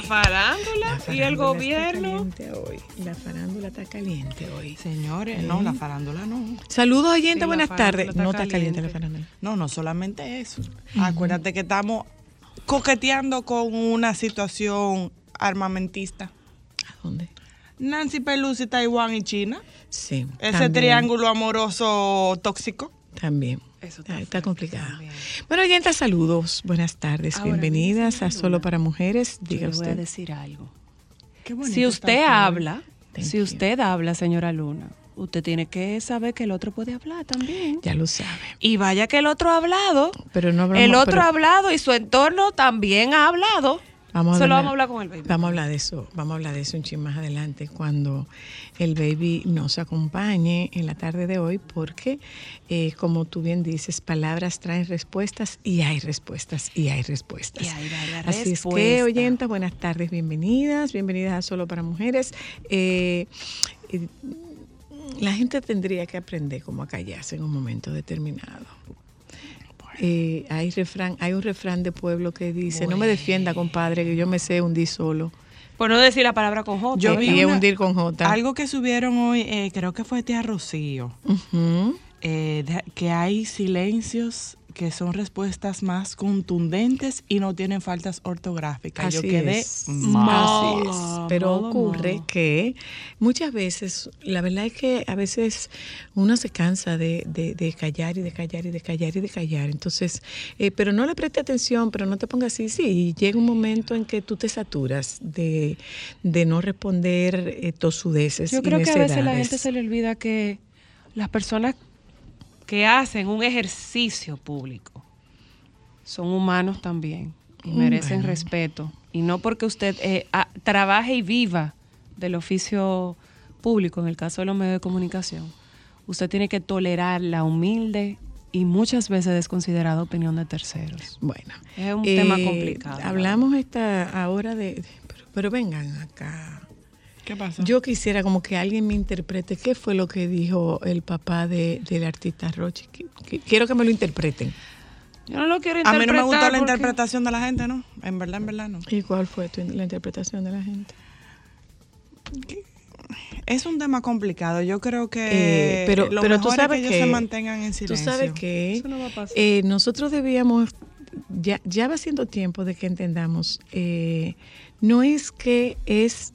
La farándula la y el está gobierno. caliente hoy. La farándula está caliente hoy. Señores, no, la farándula no. Saludos oyentes, Sí, buenas tardes. no está caliente la farándula. No, no solamente eso. Acuérdate que estamos coqueteando con una situación armamentista. ¿A dónde? Nancy Pelosi, Taiwán y China. Sí. Ese también, triángulo amoroso tóxico. También. Eso está, complicado. también. Bueno, oyentes, saludos. Buenas tardes. Ahora, Bienvenidas a Solo para Mujeres. Yo Diga le voy a usted. decir algo. Qué Si usted habla, Thank si you. usted habla, señora Luna, usted tiene que saber que el otro puede hablar también. Ya lo sabe. Y vaya que el otro ha hablado. Pero no hablamos- el otro pero- ha hablado y su entorno también ha hablado. Vamos a Solo hablar- vamos a hablar con el baby. Vamos a hablar de eso, vamos a hablar de eso un chin más adelante cuando el baby nos acompañe en la tarde de hoy porque, eh, como tú bien dices, palabras traen respuestas y hay respuestas y hay respuestas. Y hay varias Así es que, oyentas, buenas tardes, bienvenidas, bienvenidas a Solo para Mujeres. Eh, eh, la gente tendría que aprender cómo a callarse en un momento determinado. Eh, hay refrán, hay un refrán de pueblo que dice, no me defienda, compadre, que yo me sé hundir solo. Por no decir la palabra con J. Yo vi una- hundir con J. Algo que subieron hoy, eh, creo que fue tía Rocío, eh, que hay silencios que son respuestas más contundentes y no tienen faltas ortográficas. Yo Así quedé es. mal. Así es. Pero ocurre que muchas veces, la verdad es que a veces uno se cansa de, de- de callar y de callar y de callar y de callar. Entonces, eh, pero no le preste atención, pero no te pongas así. Sí, y llega un momento en que tú te saturas de, de no responder eh, tosudeces. Yo creo que a veces la gente se le olvida que las personas que hacen un ejercicio público son humanos también y merecen Bueno. respeto. Y no porque usted eh, trabaje y viva del oficio público, en el caso de los medios de comunicación, usted tiene que tolerar la humilde y muchas veces desconsiderada opinión de terceros. Bueno, Es un tema complicado, la Hablamos esta ahora de, de- pero, pero vengan acá. ¿Qué pasó? Yo quisiera como que alguien me interprete qué fue lo que dijo el papá de, del artista Roche. Qu- qu- Quiero que me lo interpreten. Yo no lo quiero a mí interpretar. no me gustó la porque- interpretación de la gente, ¿no? En verdad, en verdad no. ¿Y cuál fue tu- la interpretación de la gente? Es un tema complicado. Yo creo que Eh, pero lo pero mejor tú sabes es que que ellos se mantengan en Tú silencio. sabes que Eso no va a pasar. eh, nosotros debíamos, ya, ya va siendo tiempo de que entendamos, eh, no es que es,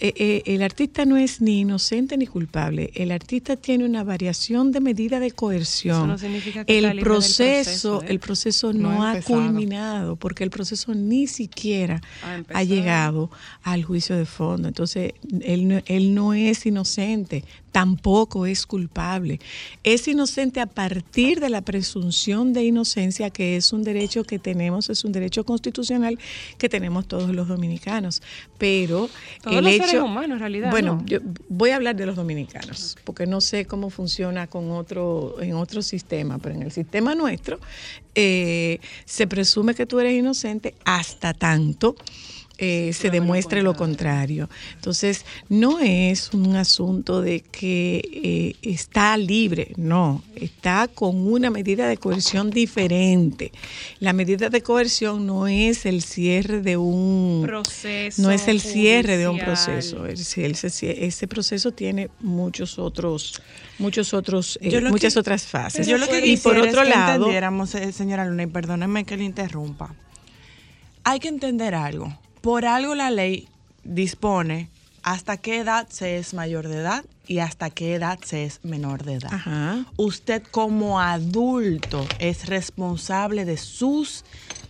el artista no es ni inocente ni culpable, el artista tiene una variación de medida de coerción. Eso no significa que está el proceso, proceso, ¿eh? el proceso No no, ha empezado. culminado, porque el proceso ni siquiera Ha ha llegado al juicio de fondo. Entonces, él no, él no es inocente, tampoco es culpable. Es inocente a partir de la presunción de inocencia, que es un derecho que tenemos, es un derecho constitucional que tenemos todos los dominicanos. Pero Todos el los hecho, seres humanos, en realidad, Bueno, ¿no? yo voy a hablar de los dominicanos, porque no sé cómo funciona con otro, en otro sistema, pero en el sistema nuestro eh, se presume que tú eres inocente hasta tanto eh, se demuestre lo contrario. Entonces, no es un asunto de que eh, está libre, no, está con una medida de coerción diferente. La medida de coerción no es el cierre de un Proceso no es el cierre de un proceso. Es- Ese, ese proceso tiene muchos otros, muchos otros, eh, Yo lo muchas que- otras fases. Yo lo que y por otro es que lado, entendiéramos, eh, señora Luna, y perdóneme que le interrumpa. Hay que entender algo. Por algo la ley dispone hasta qué edad se es mayor de edad y hasta qué edad se es menor de edad. Ajá. Usted como adulto es responsable de sus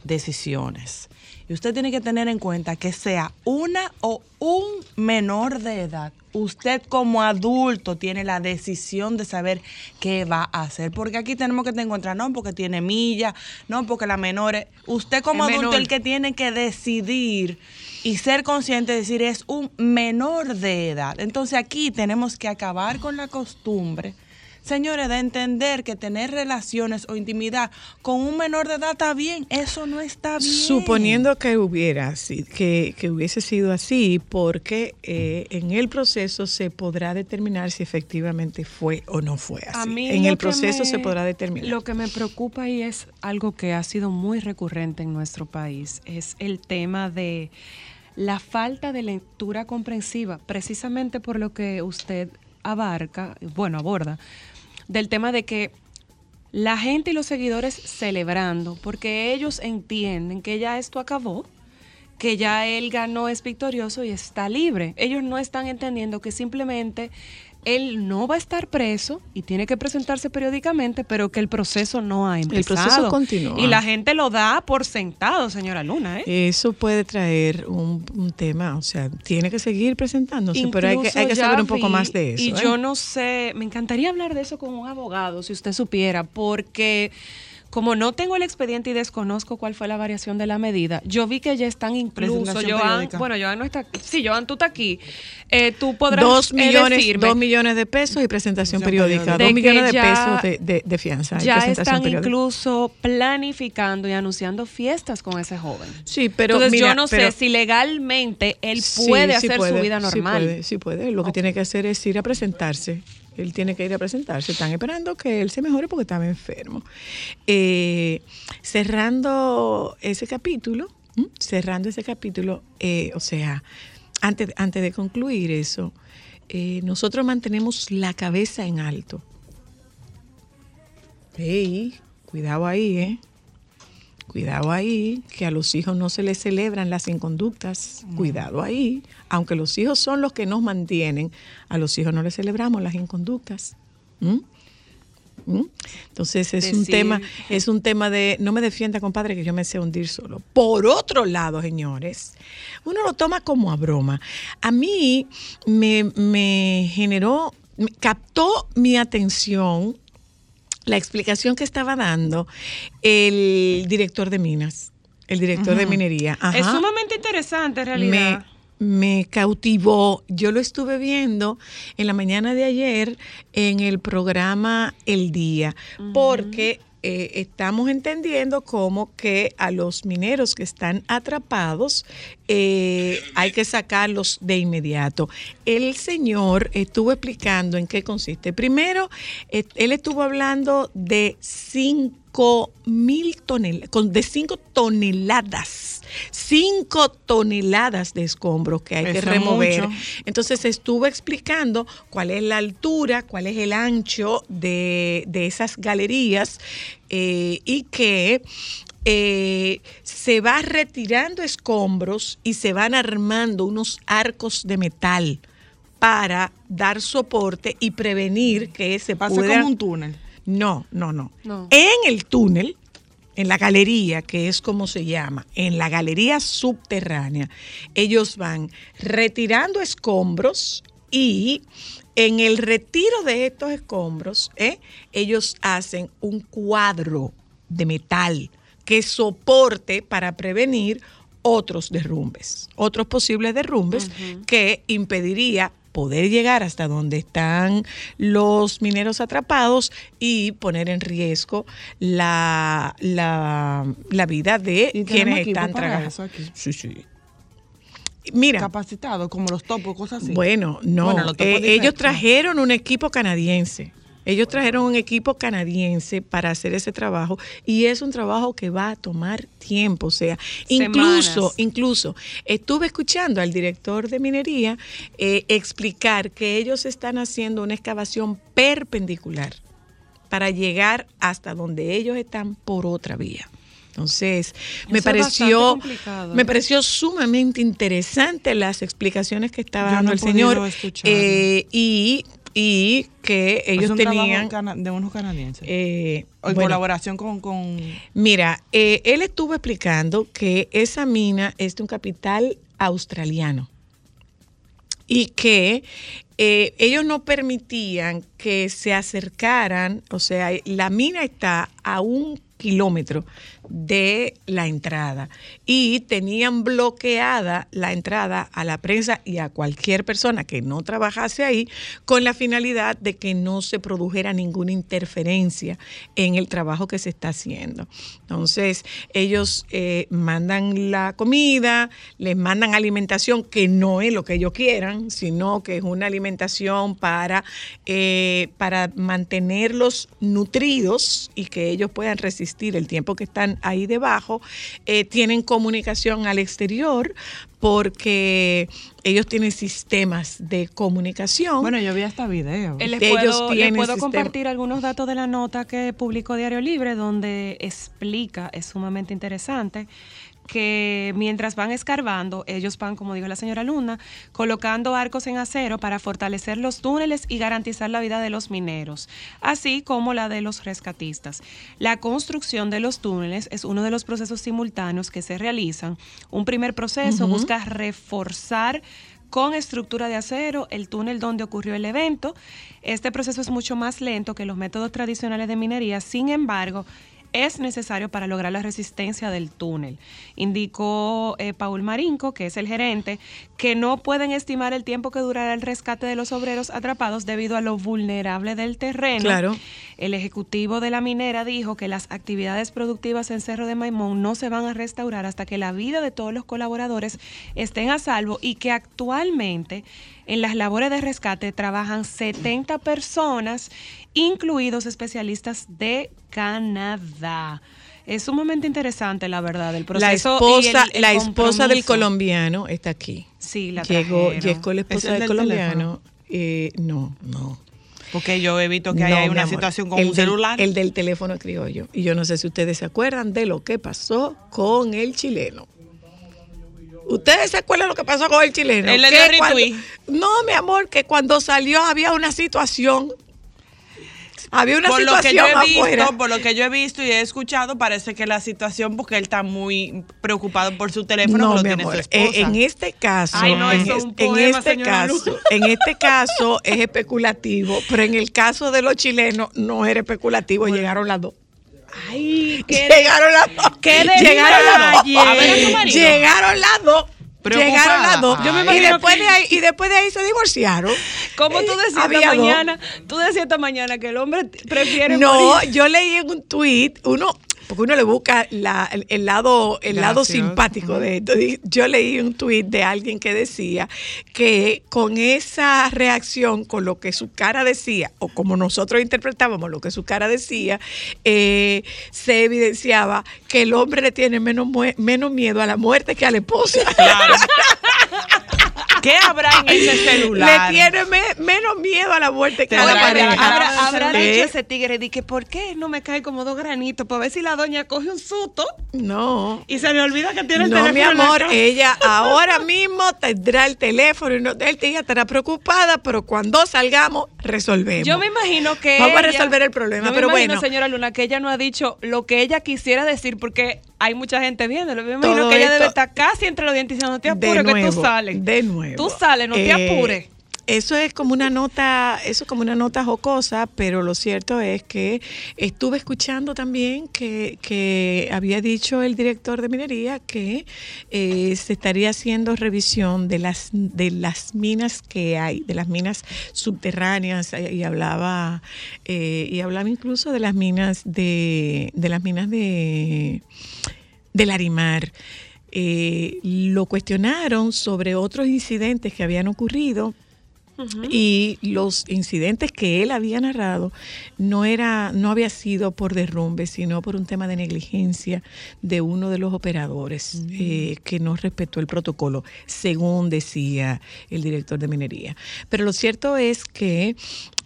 decisiones. Y usted tiene que tener en cuenta que sea una o un menor de edad, usted como adulto tiene la decisión de saber qué va a hacer. Porque aquí tenemos que te encontrar, no porque tiene milla, no porque la menor es. Usted como adulto menor. el que tiene que decidir y ser consciente de decir es un menor de edad. Entonces aquí tenemos que acabar con la costumbre Señores, de entender que tener relaciones o intimidad con un menor de edad está bien, eso no está bien. Suponiendo que hubiera que, que hubiese sido así, porque eh, en el proceso se podrá determinar si efectivamente fue o no fue así. A mí en el proceso me- se podrá determinar. Lo que me preocupa y es algo que ha sido muy recurrente en nuestro país, es el tema de la falta de lectura comprensiva, precisamente por lo que usted abarca, bueno, aborda, del tema de que la gente y los seguidores celebrando, porque ellos entienden que ya esto acabó, que ya él ganó, es victorioso y está libre. Ellos no están entendiendo que simplemente él no va a estar preso y tiene que presentarse periódicamente, pero que el proceso no ha empezado. proceso continúa. Y la gente lo da por sentado, señora Luna. ¿eh? Eso puede traer un, un tema, o sea, tiene que seguir presentándose, pero hay que, hay saber un poco vi, más de eso. Y ¿eh? yo no sé, me encantaría hablar de eso con un abogado, si usted supiera, porque como no tengo el expediente y desconozco cuál fue la variación de la medida, yo vi que ya están incluso, Joan, bueno, Joan no está aquí. Sí, Joan, tú estás aquí. Eh, tú podrás dos eh, millones, decirme, dos millones de pesos y presentación periódica. Dos millones de pesos de, de- de fianza y ya presentación están periódica. incluso planificando y anunciando fiestas con ese joven. Sí, pero Entonces mira, yo no pero- sé si legalmente él Sí, puede sí hacer puede, su vida sí normal. puede, Sí puede, Lo que tiene que hacer es ir a presentarse. Él tiene que ir a presentarse. Están esperando que él se mejore porque estaba enfermo. Eh, cerrando ese capítulo, cerrando ese capítulo, eh, o sea, antes, antes de concluir eso, eh, nosotros mantenemos la cabeza en alto. Ey, cuidado ahí, ¿eh? Cuidado ahí, que a los hijos no se les celebran las inconductas. Cuidado ahí. Aunque los hijos son los que nos mantienen, a los hijos no les celebramos las inconductas. ¿Mm? ¿Mm? Entonces es un tema, es un tema de no me defienda, compadre, que yo me sé hundir solo. Por otro lado, señores, uno lo toma como a broma. A mí me, me generó, me captó mi atención la explicación que estaba dando el director de minas, el director de minería. Es sumamente interesante en realidad. me cautivó. Yo lo estuve viendo en la mañana de ayer en el programa El Día, porque eh, estamos entendiendo como que a los mineros que están atrapados eh, hay que sacarlos de inmediato. El señor estuvo explicando en qué consiste. Primero, eh, él estuvo hablando de cinco mil toneladas, de cinco toneladas, cinco toneladas de escombros que hay que Eso remover. mucho. Entonces estuvo explicando cuál es la altura, cuál es el ancho de, de esas galerías eh, y que eh, se va retirando escombros y se van armando unos arcos de metal para dar soporte y prevenir que se Pasa pueda... como un túnel. No, no, no, No. En el túnel, en la galería, que es como se llama, en la galería subterránea, ellos van retirando escombros y en el retiro de estos escombros, ¿eh? ellos hacen un cuadro de metal que soporte para prevenir otros derrumbes, otros posibles derrumbes que impediría poder llegar hasta donde están los mineros atrapados y poner en riesgo la, la, la vida de Y quienes están trabajando. Sí, sí. mira, capacitados, como los topos, cosas así. Bueno, no. Bueno, Eh, ellos trajeron un equipo canadiense. Ellos trajeron un equipo canadiense para hacer ese trabajo y es un trabajo que va a tomar tiempo. O sea, incluso, Semanas. incluso estuve escuchando al director de minería eh, explicar que ellos están haciendo una excavación perpendicular para llegar hasta donde ellos están por otra vía. Entonces, me Eso pareció, me ¿eh? pareció sumamente interesante las explicaciones que estaba Yo dando no el señor eh, y, y que ellos tenían de unos canadienses. eh, en bueno, colaboración con, con Mira, eh, él estuvo explicando que esa mina es de un capital australiano y que eh, ellos no permitían que se acercaran, o sea, la mina está a un kilómetro de la entrada y tenían bloqueada la entrada a la prensa y a cualquier persona que no trabajase ahí con la finalidad de que no se produjera ninguna interferencia en el trabajo que se está haciendo. Entonces, ellos eh, mandan la comida, les mandan alimentación que no es lo que ellos quieran, sino que es una alimentación para, eh, para mantenerlos nutridos y que ellos puedan resistir el tiempo que están ahí debajo. Eh, tienen comunicación al exterior porque ellos tienen sistemas de comunicación. Bueno, yo vi hasta video. Eh, Les Ellos puedo, les tienen puedo sistema- compartir algunos datos de la nota que publicó Diario Libre, donde explica, es sumamente interesante, que mientras van escarbando, ellos van, como dijo la señora Luna, colocando arcos en acero para fortalecer los túneles y garantizar la vida de los mineros, así como la de los rescatistas. La construcción de los túneles es uno de los procesos simultáneos que se realizan. Un primer proceso busca reforzar con estructura de acero el túnel donde ocurrió el evento. Este proceso es mucho más lento que los métodos tradicionales de minería, sin embargo, es necesario para lograr la resistencia del túnel. Indicó eh, Paul Marinco, que es el gerente, que no pueden estimar el tiempo que durará el rescate de los obreros atrapados debido a lo vulnerable del terreno. Claro. El ejecutivo de la minera dijo que las actividades productivas en Cerro de Maimón no se van a restaurar hasta que la vida de todos los colaboradores estén a salvo y que actualmente en las labores de rescate trabajan 70 personas, incluidos especialistas de Canadá. Es sumamente interesante, la verdad, el la proceso. y esposa, el- el la esposa del colombiano está aquí. Sí, la llegó, llegó la ¿Es esposa el del del colombiano. Eh, no, no. Porque yo he visto que No, hay mi una amor. situación con El un del- celular. el del teléfono criollo. Y yo no sé si ustedes se acuerdan de lo que pasó con el chileno. ¿Ustedes se acuerdan lo que pasó con el chileno? Él le Que dio cuando-. No, mi amor, que cuando salió había una situación. Había una por lo que yo situación he visto, afuera. por lo que yo he visto y he escuchado, parece que la situación, porque él está muy preocupado por su teléfono, No, lo tiene amor, su esposa. eh, en este caso, Ay, no, en, es un en poema, este caso, en este caso es especulativo, pero en el caso de los chilenos no era especulativo, llegaron las dos. Ay, qué Llegaron las dos. qué Llegaron las dos. A ver a. Llegaron las dos. Llegaron las dos. Yo me y después que- de ahí, y después de ahí se divorciaron. Como tú Eh, decías esta dos. mañana, tú decías esta mañana que el hombre prefiere No, morir. yo leí en un tweet, uno, porque uno le busca la- el, el lado, el lado simpático de esto. Yo leí un tweet de alguien que decía que con esa reacción, con lo que su cara decía, o como nosotros interpretábamos lo que su cara decía, eh, se evidenciaba que el hombre le tiene menos, menos miedo a la muerte que a la esposa. Claro. ¿Qué habrá en ese celular? Le tiene me- menos miedo a la muerte que a la pareja. Habrá, habrá dicho ese tigre, di que ¿por qué no me cae como dos granitos? Para ver si la doña coge un susto No. y se le olvida que tiene el No, teléfono mi en la amor, ella ahora mismo tendrá el teléfono y no, él ella estará preocupada, pero cuando salgamos resolvemos. Yo me imagino que Vamos a resolver el problema, yo me pero imagino, bueno. señora Luna, que ella no ha dicho lo que ella quisiera decir porque hay mucha gente viéndolo. Yo me imagino Todo que ella esto- debe estar casi entre los dientes diciendo, no te apures, que tú sales. de nuevo. Tú sales, no te Eh, apures. Eso es como una nota, eso es como una nota jocosa, pero lo cierto es que estuve escuchando también que, que había dicho el director de minería que eh, se estaría haciendo revisión de las de las minas que hay, de las minas subterráneas eh, y hablaba eh, y hablaba incluso de las minas de de las minas de del Arimar. Eh, lo cuestionaron sobre otros incidentes que habían ocurrido y los incidentes que él había narrado no era no había sido por derrumbe sino por un tema de negligencia de uno de los operadores eh, que no respetó el protocolo según decía el director de minería. Pero lo cierto es que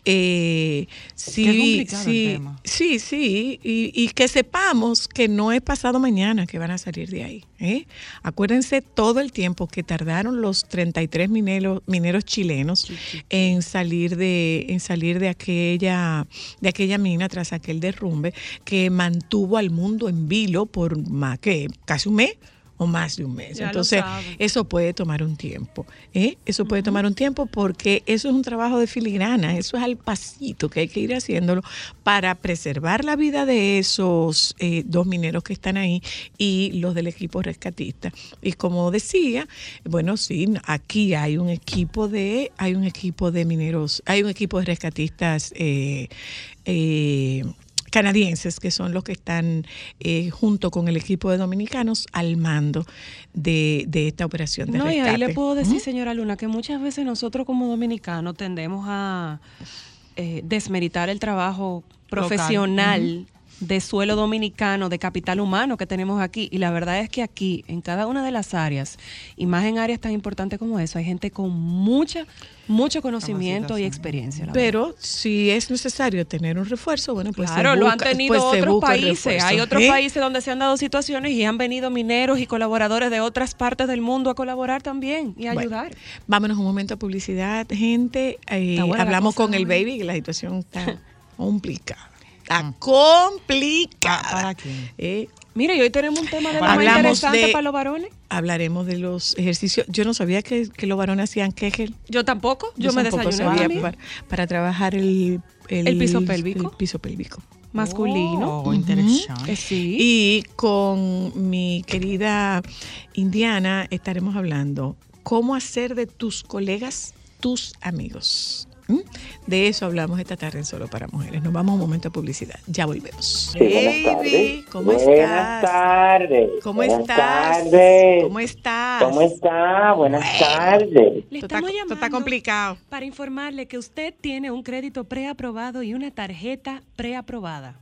eh, sí, Qué complicado el sí, tema. sí, sí, y, y que sepamos que no es pasado mañana que van a salir de ahí. ¿eh? Acuérdense todo el tiempo que tardaron los 33 mineros, mineros chilenos en salir de en salir de aquella de aquella mina tras aquel derrumbe que mantuvo al mundo en vilo por más que casi un mes o más de un mes. Ya Entonces, eso puede tomar un tiempo. ¿eh? Eso puede tomar un tiempo porque eso es un trabajo de filigrana, eso es al pasito que hay que ir haciéndolo para preservar la vida de esos eh, dos mineros que están ahí y los del equipo rescatista. Y como decía, bueno, sí, aquí hay un equipo de, hay un equipo de mineros, hay un equipo de rescatistas eh, eh, canadienses que son los que están eh, junto con el equipo de dominicanos al mando de, de esta operación de No, y rescate. ahí le puedo decir, señora Luna, que muchas veces nosotros como dominicanos tendemos a eh, desmeritar el trabajo profesional de suelo dominicano, de capital humano que tenemos aquí. Y la verdad es que aquí, en cada una de las áreas, y más en áreas tan importantes como eso, hay gente con mucha, mucho conocimiento y experiencia. Pero si es necesario tener un refuerzo, bueno, pues se claro, lo han tenido pues otros países. Hay otros ¿eh? países donde se han dado situaciones y han venido mineros y colaboradores de otras partes del mundo a colaborar también y a Bueno, ayudar. Vámonos un momento a publicidad, gente. Eh, hablamos cosa con el hoy. baby, que la situación está complicada. Está Mm. complicada. ¿Pa- para quién? Eh, Mira, y hoy tenemos un tema de lo Para más Hablamos interesante de- para los varones. hablaremos de los ejercicios. Yo no sabía que, que los varones hacían Kegel. Yo tampoco, yo, me tampoco desayuné sabía a mí. para, para trabajar el, El piso pélvico. el piso pélvico. masculino. Oh, interesante. Eh, sí. Y con mi querida Indiana estaremos hablando cómo hacer de tus colegas tus amigos. ¿Mm? De eso hablamos esta tarde en Solo para Mujeres. Nos vamos a un momento de publicidad. Ya volvemos. Sí, buenas Baby, tardes. ¿cómo buenas estás? tardes. ¿Cómo buenas estás? Tardes. ¿Cómo estás? ¿Cómo está? Buenas Bueno. tardes. Le está, estamos llamando está complicado. para informarle que usted tiene un crédito preaprobado y una tarjeta preaprobada.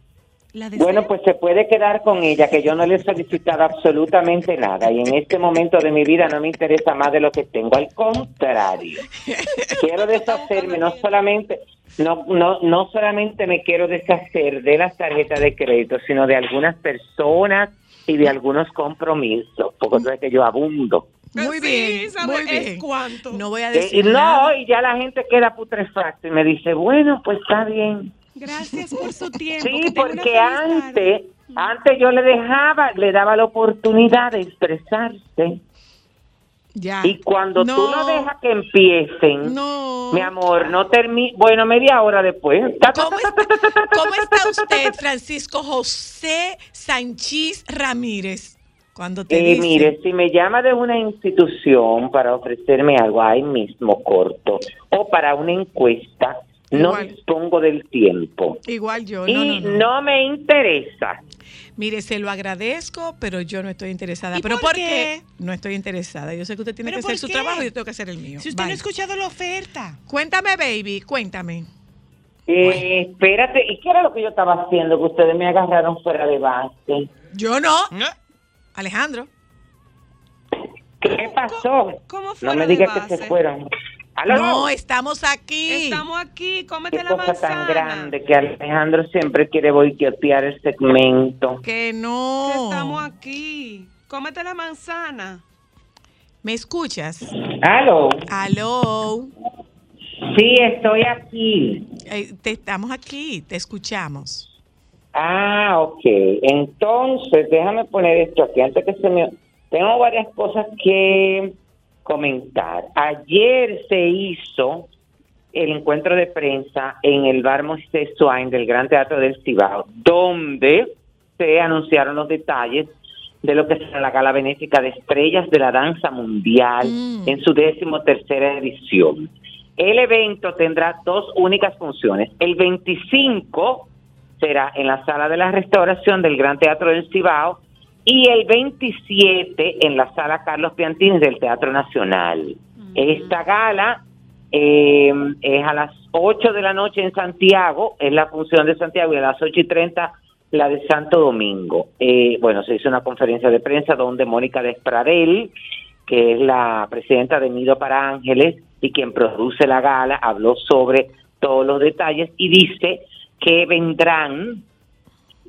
Bueno, pues se puede quedar con ella, que yo no le he solicitado absolutamente nada y en este momento de mi vida no me interesa más de lo que tengo. Al contrario, quiero deshacerme no solamente, no, no, no solamente me quiero deshacer de las tarjetas de crédito, sino de algunas personas y de algunos compromisos, porque tú sabes que yo abundo. Muy bien, muy Es bien. cuánto. No voy a Eh, y decir no, nada. y ya la gente queda putrefacta y me dice, bueno, pues está bien. Gracias por su tiempo. Sí, porque antes, tarde. antes yo le dejaba, le daba la oportunidad de expresarse. Ya. Y cuando tú No, no dejas que empiecen, No. mi amor, no termina, bueno, media hora después. ¿Cómo está, cómo está usted, Francisco José Sánchez Ramírez? Cuando te Eh, dice, mire, si me llama de una institución para ofrecerme algo ahí mismo corto o para una encuesta, no Igual. dispongo del tiempo. igual yo, no, y no, no. no me interesa. Mire, se lo agradezco, pero yo no estoy interesada. ¿Y ¿Pero por qué? qué? No estoy interesada. Yo sé que usted tiene ¿Pero que hacer su qué? trabajo y yo tengo que hacer el mío. Si usted no ha escuchado la oferta. Cuéntame, baby, cuéntame. Eh, espérate, ¿y qué era lo que yo estaba haciendo que ustedes me agarraron fuera de base? Yo no. Alejandro. ¿Qué pasó? ¿Cómo No fuera me digas que se fueron. ¿Aló? No, estamos aquí. Estamos aquí, cómete Qué la cosa manzana. tan grande que Alejandro siempre quiere boicotear el segmento. Que no. Que estamos aquí. Cómete la manzana. ¿Me escuchas? ¿Aló? Aló. Sí, estoy aquí. Eh, te estamos aquí, te escuchamos. Ah, ok. Entonces, déjame poner esto aquí antes que se me... Tengo varias cosas que comentar. Ayer se hizo el encuentro de prensa en el Bar Moisés Swain del Gran Teatro del Cibao, donde se anunciaron los detalles de lo que será la gala benéfica de estrellas de la danza mundial Mm. en su décimo tercera edición. El evento tendrá dos únicas funciones. El 25 será en la sala de la restauración del Gran Teatro del Cibao y el 27 en la sala Carlos Piantini del Teatro Nacional. Esta gala eh, es a las 8 de la noche en Santiago, es la función de Santiago, y a las 8 y 30 la de Santo Domingo. Eh, bueno, se hizo una conferencia de prensa donde Mónica Despradel, que es la presidenta de Nido para Ángeles y quien produce la gala, habló sobre todos los detalles y dice que vendrán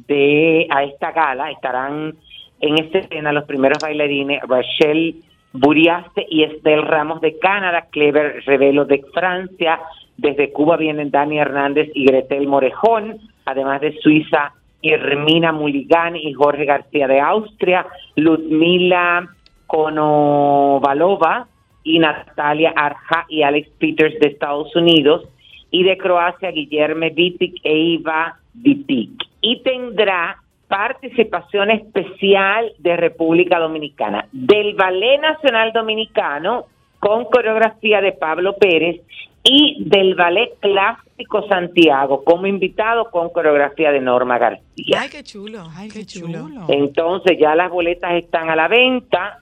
de a esta gala, estarán en esta escena los primeros bailarines Rachel Buriaste y Estelle Ramos de Canadá, Clever Revelo de Francia, desde Cuba vienen Dani Hernández y Gretel Morejón, además de Suiza, Hermina Muligán y Jorge García de Austria, Ludmila Konovalova y Natalia Arja y Alex Peters de Estados Unidos, y de Croacia Guillermo Vitic e Iva Vitic. Y tendrá participación especial de República Dominicana, del Ballet Nacional Dominicano, con coreografía de Pablo Pérez, y del Ballet Clásico Santiago, como invitado con coreografía de Norma García. Ay, qué chulo. Ay, qué, chulo. Entonces ya las boletas están a la venta.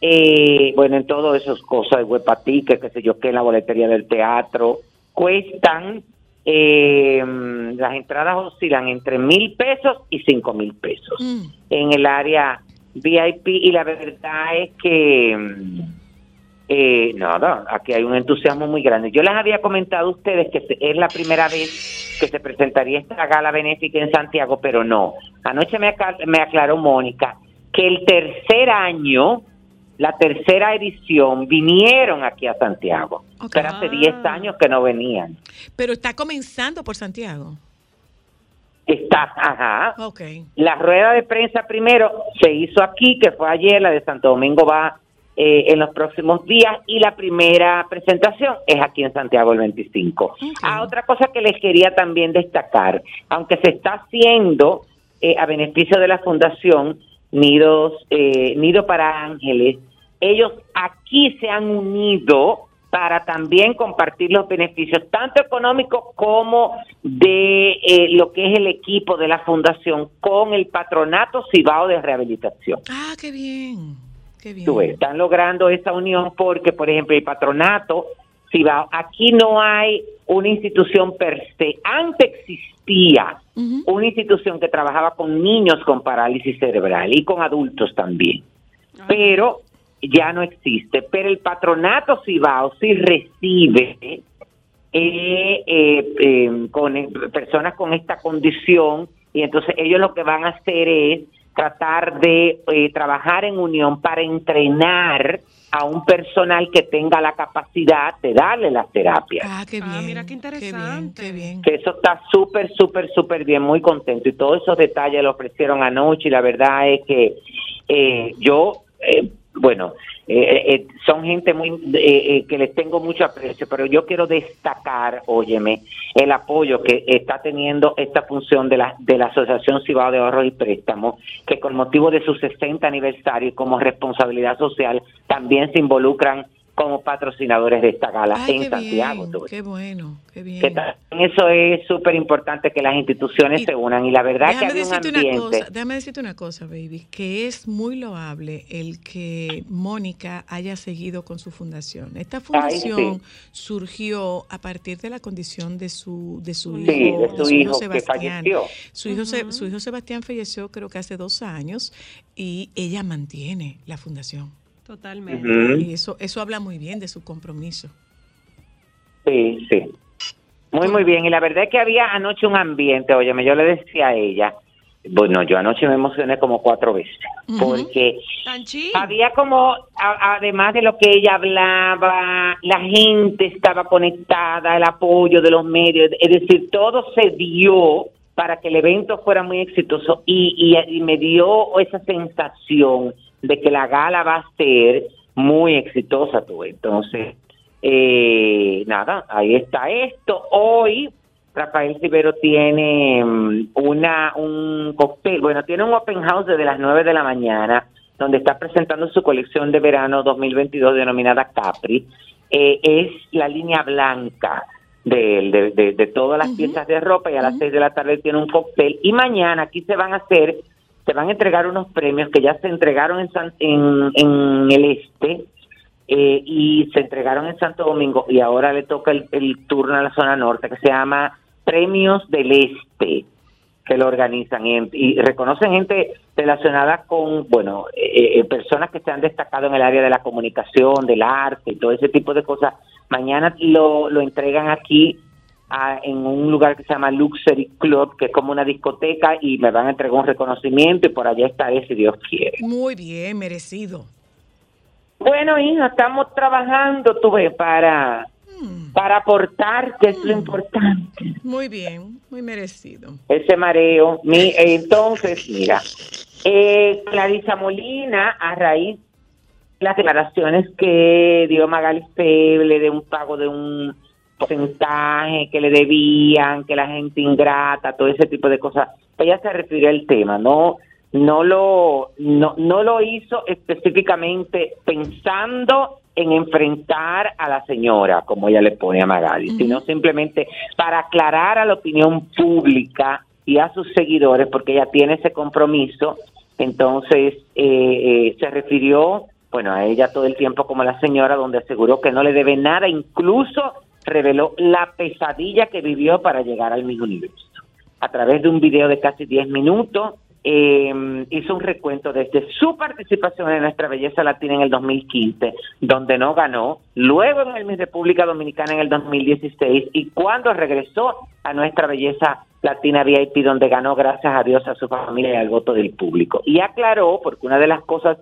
Eh, bueno, en todo esas cosas de huepatique, qué sé yo, que en la boletería del teatro, cuestan, eh, las entradas oscilan entre mil pesos y cinco mil pesos Mm. en el área VIP y la verdad es que eh, nada, aquí hay un entusiasmo muy grande. Yo les había comentado a ustedes que es la primera vez que se presentaría esta gala benéfica en Santiago, pero no. Anoche me, me aclaró Mónica que el tercer año, la tercera edición, vinieron aquí a Santiago. Ok. Pero hace 10 años que no venían. Pero está comenzando por Santiago. Está, ajá. Ok. La rueda de prensa primero se hizo aquí, que fue ayer, la de Santo Domingo va eh, en los próximos días y la primera presentación es aquí en Santiago el 25. Ah, otra cosa que les quería también destacar, aunque se está haciendo eh, a beneficio de la Fundación Nidos, eh, Nido para Ángeles, ellos aquí se han unido para también compartir los beneficios, tanto económicos como de eh, lo que es el equipo de la fundación con el patronato Cibao de Rehabilitación. Ah, qué bien. Qué bien. Tú están logrando esa unión porque, por ejemplo, el patronato Cibao, aquí no hay una institución per se. Antes existía una institución que trabajaba con niños con parálisis cerebral y con adultos también. Pero ya no existe. Pero el patronato Cibao sí recibe eh, eh, eh, con eh, personas con esta condición y entonces ellos lo que van a hacer es tratar de eh, trabajar en unión para entrenar a un personal que tenga la capacidad de darle las terapias. Ah, qué bien. Ah, mira qué interesante. Qué bien. Que eso está súper, súper, súper bien, muy contento. Y todos esos detalles lo ofrecieron anoche y la verdad es que eh, yo, eh, bueno, eh, eh, son gente muy eh, eh, que les tengo mucho aprecio, pero yo quiero destacar, óyeme, el apoyo que está teniendo esta función de la, de la Asociación Cibao de Ahorros y Préstamos, que con motivo de su 60 aniversario y como responsabilidad social también se involucran como patrocinadores de esta gala Ay, en qué Santiago. bien. Qué bueno. Qué bien. que también eso es súper importante que las instituciones Y se unan y la verdad que Déjame había un decirte, una cosa, déjame decirte una cosa, baby, que es muy loable el que Mónica haya seguido con su fundación. Esta fundación surgió a partir de la condición de su de su Sí, hijo, de su hijo que Sebastián. falleció. Su hijo, Se- su hijo Sebastián falleció creo que hace dos años y ella mantiene la fundación. Totalmente. Y eso eso habla muy bien de su compromiso. Sí, sí. Muy, muy bien. Y la verdad es que había anoche un ambiente, óyeme, yo le decía a ella, bueno, yo anoche me emocioné como cuatro veces, porque había como, a- además de lo que ella hablaba, la gente estaba conectada, el apoyo de los medios, es decir, todo se dio para que el evento fuera muy exitoso y, y, y me dio esa sensación de que la gala va a ser muy exitosa, tú. Entonces, eh, nada, ahí está esto. Hoy Rafael Rivero tiene mm, una un cóctel, bueno, tiene un open house desde las 9 de la mañana, donde está presentando su colección de verano 2022 denominada Capri. Eh, es la línea blanca de, de, de- de todas las piezas de ropa y a las 6 de la tarde tiene un cóctel. Y mañana aquí se van a hacer se van a entregar unos premios que ya se entregaron en, San- en, el este eh, y se entregaron en Santo Domingo y ahora le toca el, turno a la zona norte que se llama Premios del Este que lo organizan y, reconocen gente relacionada con, bueno, eh, eh, personas que se han destacado en el área de la comunicación, del arte y todo ese tipo de cosas. Mañana lo, lo entregan aquí a- en un lugar que se llama Luxury Club, que es como una discoteca y me van a entregar un reconocimiento y por allá estaré si Dios quiere. Muy bien, merecido. Bueno, hija, estamos trabajando, tú ves, para, para aportar, que es lo importante. Muy bien, muy merecido. ese mareo. Mi, entonces, mira, eh, Clarisa Molina, a raíz de las declaraciones que dio Magali Feble de un pago de un porcentaje que le debían, que la gente ingrata, todo ese tipo de cosas, ella se refirió al tema, no no lo no, no lo hizo específicamente pensando en enfrentar a la señora, como ella le pone a Magali, sino simplemente para aclarar a la opinión pública y a sus seguidores, porque ella tiene ese compromiso, entonces eh, eh, se refirió, bueno, a ella todo el tiempo como la señora, donde aseguró que no le debe nada, incluso reveló la pesadilla que vivió para llegar al mismo universo. A través de un video de casi 10 minutos, eh, hizo un recuento desde su participación en Nuestra Belleza Latina en el 2015, donde no ganó, luego en el Miss República Dominicana en el 2016 y cuando regresó a Nuestra Belleza Latina VIP, donde ganó gracias a Dios, a su familia y al voto del público. Y aclaró, porque una de las cosas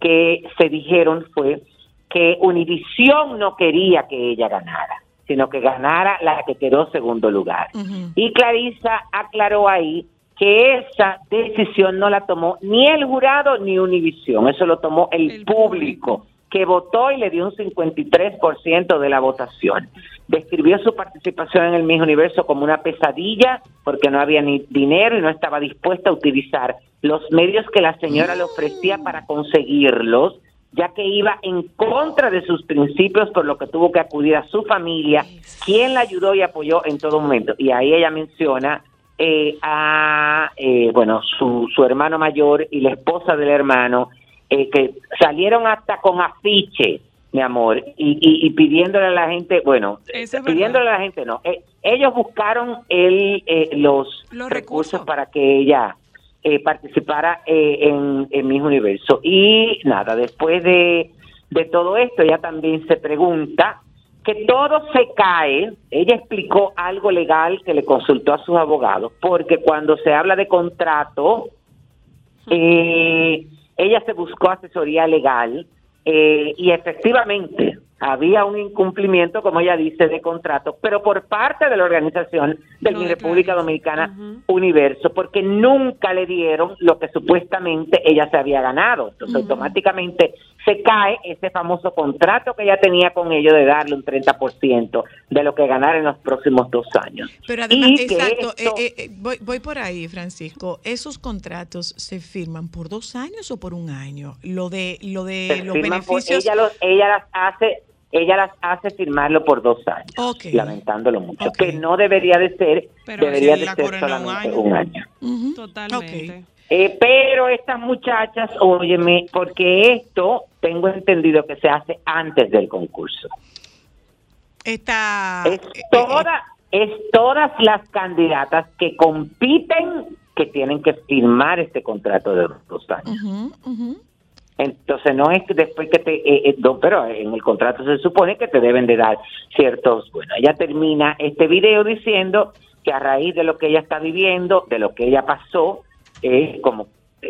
que se dijeron fue que Univisión no quería que ella ganara, sino que ganara la que quedó segundo lugar. Y Clarisa aclaró ahí que esa decisión no la tomó ni el jurado ni Univisión, eso lo tomó el, El público, que votó y le dio un 53% de la votación. Describió su participación en el Miss Universo como una pesadilla porque no había ni dinero y no estaba dispuesta a utilizar los medios que la señora le ofrecía para conseguirlos ya que iba en contra de sus principios, por lo que tuvo que acudir a su familia, quien la ayudó y apoyó en todo momento. Y ahí ella menciona eh, a, eh, bueno, su, su hermano mayor y la esposa del hermano, eh, que salieron hasta con afiche, mi amor, y, y, y pidiéndole a la gente, bueno, es pidiéndole a la gente, no, eh, ellos buscaron el, eh, los, Los recursos recursos. para que ella eh, participara eh, en, en Miss Universo. Y nada, después de, de todo esto, ella también se pregunta que todo se cae. Ella explicó algo legal que le consultó a sus abogados, porque cuando se habla de contrato, eh, ella se buscó asesoría legal eh, y efectivamente había un incumplimiento, como ella dice, de contrato, pero por parte de la organización de de República. Dominicana. Universo, porque nunca le dieron lo que supuestamente ella se había ganado. Entonces, automáticamente se cae ese famoso contrato que ella tenía con ellos de darle un 30% de lo que ganara en los próximos dos años. Pero además, Y exacto, esto- eh, eh, eh, voy, voy por ahí, Francisco. ¿Esos contratos se firman por dos años o por un año? Lo de, lo de los por- beneficios. ella, los- ella las hace ella las hace firmarlo por dos años, lamentándolo mucho, que no debería de ser, Pero debería si de ser un solamente año. un año. Totalmente. Eh, pero estas muchachas, óyeme, porque esto tengo entendido que se hace antes del concurso. Esta, es eh, eh, toda, es todas las candidatas que compiten que tienen que firmar este contrato de dos años. ujú, ujú. Entonces no es que después que te, eh, eh, pero en el contrato se supone que te deben de dar ciertos, bueno, ella termina este video diciendo que a raíz de lo que ella está viviendo, de lo que ella pasó, eh, como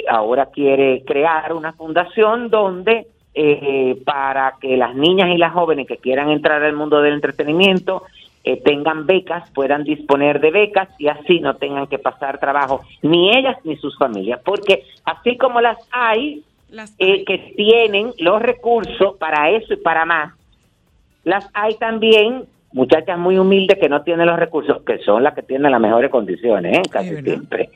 ahora quiere crear una fundación donde eh, para que las niñas y las jóvenes que quieran entrar al mundo del entretenimiento eh, tengan becas, puedan disponer de becas y así no tengan que pasar trabajo ni ellas ni sus familias, porque así como las hay, Las eh, que tienen los recursos para eso y para más. Las hay también muchachas muy humildes que no tienen los recursos, que son las que tienen las mejores condiciones, ¿eh? casi siempre.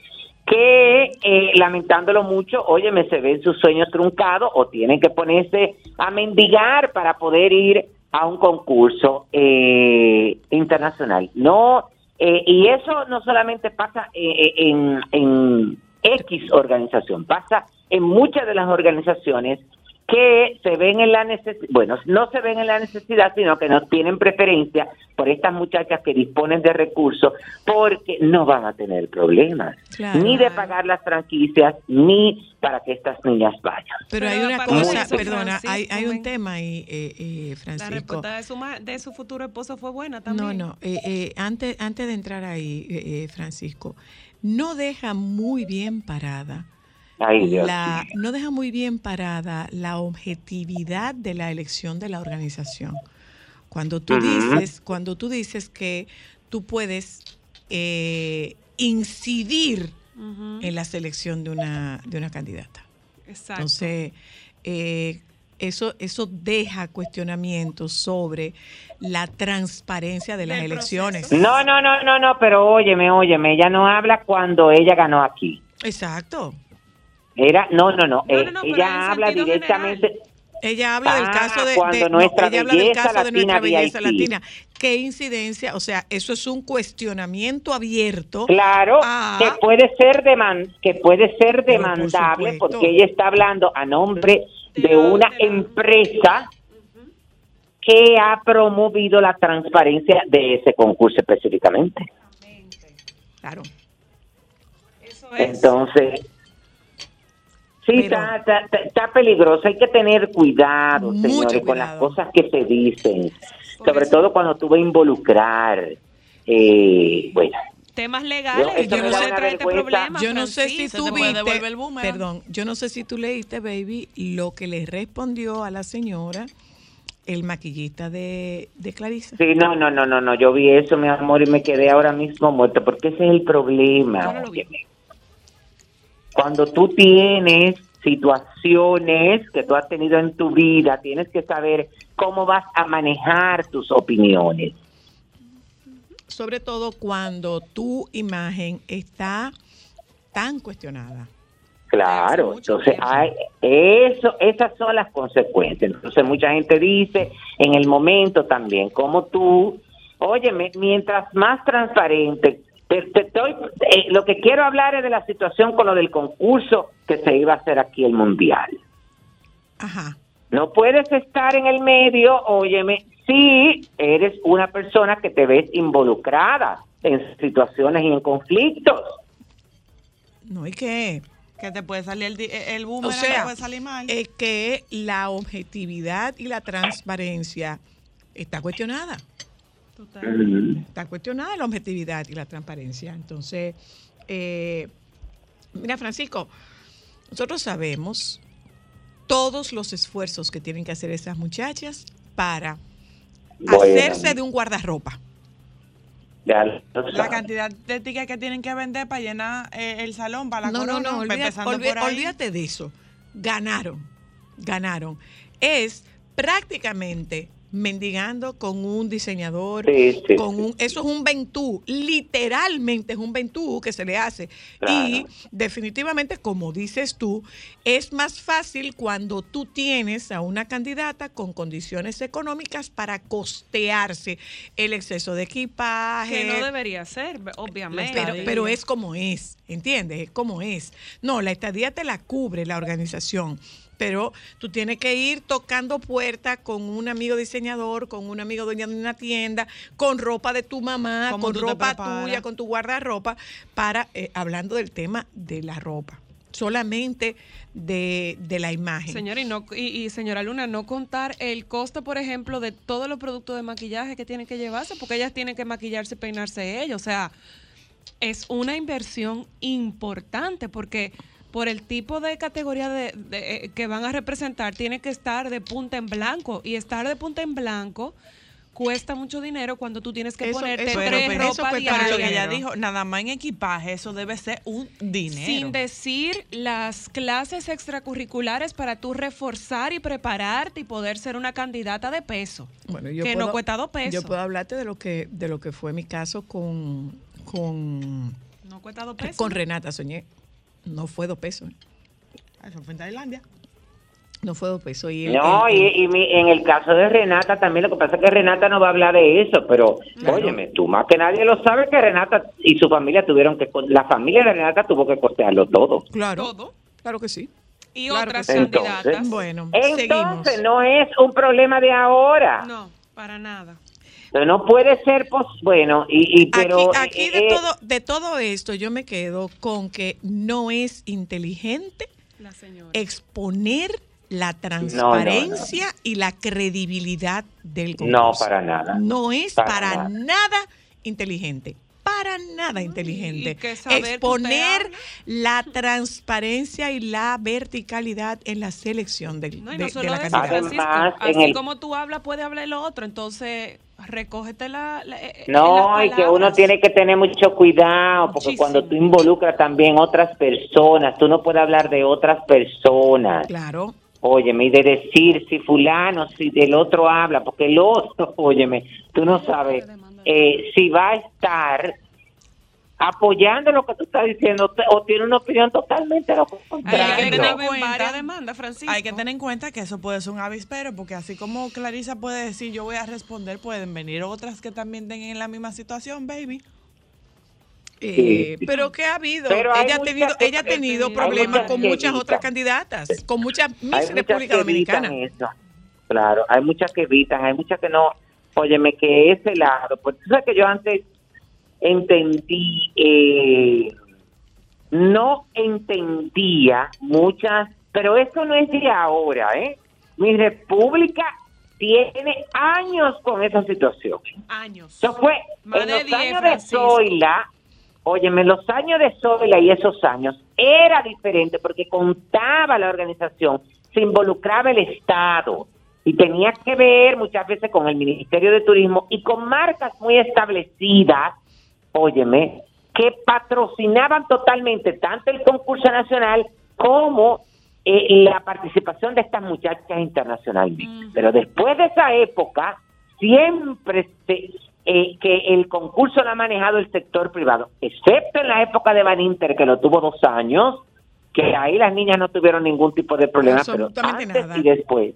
Que eh, lamentándolo mucho, oye, me se ven sus sueños truncados o tienen que ponerse a mendigar para poder ir a un concurso eh, internacional. No, eh, y eso no solamente pasa eh, eh, en, en X organización. Pasa en muchas de las organizaciones que se ven en la necesidad, bueno, no se ven en la necesidad, sino que no tienen preferencia por estas muchachas que disponen de recursos, porque no van a tener problemas, Claro. ni de pagar las franquicias, ni para que estas niñas vayan. Pero, hay una cosa, perdona, hay, hay un tema ahí, eh, eh, La Francisco. respuesta de su, ma- de su futuro esposo fue buena también. No, no, eh, eh, antes, antes de entrar ahí, eh, eh, Francisco, no deja muy bien parada. Ay, Dios La, no deja muy bien parada la objetividad de la elección de la organización. Cuando tú dices, cuando tú dices que tú puedes eh, incidir en la selección de una, de una candidata. Exacto. Entonces, eh, eso, eso deja cuestionamientos sobre la transparencia de las elecciones. proceso. No, no, no, no, no, pero óyeme, óyeme, ella no habla cuando ella ganó aquí. Exacto. Era, no, no, no, No, eh, no, no, ella habla directamente. Ella habla del Ah, caso de, cuando de- no, nuestra ella habla del belleza caso de nuestra latina belleza VIP. latina. ¿Qué incidencia? O sea, eso es un cuestionamiento abierto. Claro, que puede ser deman que puede ser por demandable porque ella está hablando a nombre De una empresa que ha promovido la transparencia de ese concurso específicamente. Claro. Eso es. Entonces, sí, Pero- está, está- está- peligroso. Hay que tener cuidado, señores, con las cosas que se dicen. Sobre eso- todo cuando tú vas a involucrar, eh, bueno, Temas legales. Yo- no sé este problema. Yo no sé si Francisco. tú te puede viste, devolver el boomerang. perdón, yo no sé si tú leíste, baby, lo que le respondió a la señora el maquillista de, de Clarisa. Sí, no, no, no, no, no, yo vi eso, mi amor, y me quedé ahora mismo muerto, porque ese es el problema. Yo no lo vi. óyeme. Cuando tú tienes situaciones que tú has tenido en tu vida, tienes que saber cómo vas a manejar tus opiniones. Sobre todo cuando tu imagen está tan cuestionada. Claro, entonces hay, eso, esas son las consecuencias. Entonces mucha gente dice en el momento también, como tú, óyeme, mientras más transparente, te- te estoy, eh, lo que quiero hablar es de la situación con lo del concurso que se iba a hacer aquí el mundial. Ajá. No puedes estar en el medio, óyeme, si eres una persona que te ves involucrada en situaciones y en conflictos. No hay que. Que te puede salir el, el O boomerang, te sea, puede salir mal. es que la objetividad y la transparencia está cuestionada. Está cuestionada la objetividad y la transparencia. Entonces, eh, mira, Francisco, nosotros sabemos todos los esfuerzos que tienen que hacer esas muchachas para Bueno. hacerse de un guardarropa. Ya la cantidad de tickets que tienen que vender para llenar eh, el salón, para la no, no, corona, no, olvídate, ahí. olvídate de eso. Ganaron, ganaron. Es prácticamente mendigando con un diseñador, Sí, sí, con un, eso es un ventú, literalmente es un ventú que se le hace. Claro. Y definitivamente, como dices tú, es más fácil cuando tú tienes a una candidata con condiciones económicas para costearse el exceso de equipaje, Que no debería ser, obviamente. pero, pero es como es, ¿entiendes? Es como es. No, la estadía te la cubre la organización, pero tú tienes que ir tocando puertas con un amigo diseñador, con un amigo dueño de una tienda, con ropa de tu mamá, ¿Cómo con ropa tuya, con tu guardarropa, para, eh, hablando del tema de la ropa, solamente de, de la imagen. Señora, y, no, y, y señora Luna, no contar el costo, por ejemplo, de todos los productos de maquillaje que tienen que llevarse, porque ellas tienen que maquillarse y peinarse ellas. O sea, es una inversión importante, porque por el tipo de categoría de, de- eh, que van a representar, tiene que estar de punta en blanco. Y estar de punta en blanco cuesta mucho dinero cuando tú tienes que Eso- ponerte eso- pero, tres pero eso ropa pero lo que diaria. ella dijo, nada más en equipaje, eso debe ser un dinero. Sin decir las clases extracurriculares para tú reforzar y prepararte y poder ser una candidata de peso. Bueno, yo que puedo- no cuesta dos pesos. Yo puedo hablarte de lo que, de lo que fue mi caso con, con, No cuesta dos pesos. con Renata Soñé. No fue dos pesos. ¿eh? Eso fue en Tailandia. No fue dos pesos. Y el- No, el- y, y mi- en el caso de Renata también, lo que pasa es que Renata no va a hablar de eso, pero Claro. óyeme, tú más que nadie lo sabe que Renata y su familia tuvieron que, la familia de Renata tuvo que costearlo todo. Claro, Todo. claro que sí. Y Claro otras que sí. candidatas. Bueno, Entonces seguimos. no es un problema de ahora. No, para nada. No, no puede ser, pues, bueno, y, y pero aquí aquí de, eh, todo, de todo esto yo me quedo con que no es inteligente La señora. exponer la transparencia y la credibilidad del concurso. No, para nada. No es Para para, nada. nada. inteligente. Para nada inteligente. Exponer la transparencia y la verticalidad en la selección del- de, no de la candidata. Además, Así el- como tú hablas, puede hablar el otro. Entonces, recógete la. la- eh, No, y que uno tiene que tener mucho cuidado, porque Muchísimo. cuando tú involucras también otras personas, tú no puedes hablar de otras personas. Claro. Óyeme, y de decir si fulano, si del otro habla, porque el otro, óyeme, tú no sabes eh, si va a estar apoyando lo que tú estás diciendo o tiene una opinión totalmente lo Hay que contrario. tener en cuenta- varias demandas, Francisco. Hay que tener en cuenta que eso puede ser un avispero, porque así como Clarisa puede decir yo voy a responder, pueden venir otras que también estén en la misma situación, baby. Eh, Sí. pero que ha habido, Pero ella ha tenido, ella ha tenido hay problemas muchas con muchas evitan. otras candidatas, con muchas Miss República Dominicana. eso. Claro, hay muchas que evitan, hay muchas que no. Óyeme, que ese lado, pues tú sabes que yo antes entendí, eh, no entendía muchas, pero eso no es de ahora, ¿eh? Mi república tiene años con esa situación. Años. Eso fue en los 10, años de. Zoila, óyeme, los años de Zoila y esos años era diferente porque contaba la organización, se involucraba el Estado y tenía que ver muchas veces con el Ministerio de Turismo y con marcas muy establecidas, óyeme, que patrocinaban totalmente tanto el concurso nacional como eh, la participación de estas muchachas internacionalmente. Pero después de esa época, siempre se, eh, que el concurso lo ha manejado el sector privado, excepto en la época de Van Inter, que lo tuvo dos años, que ahí las niñas no tuvieron ningún tipo de problema, pero antes nada. y después,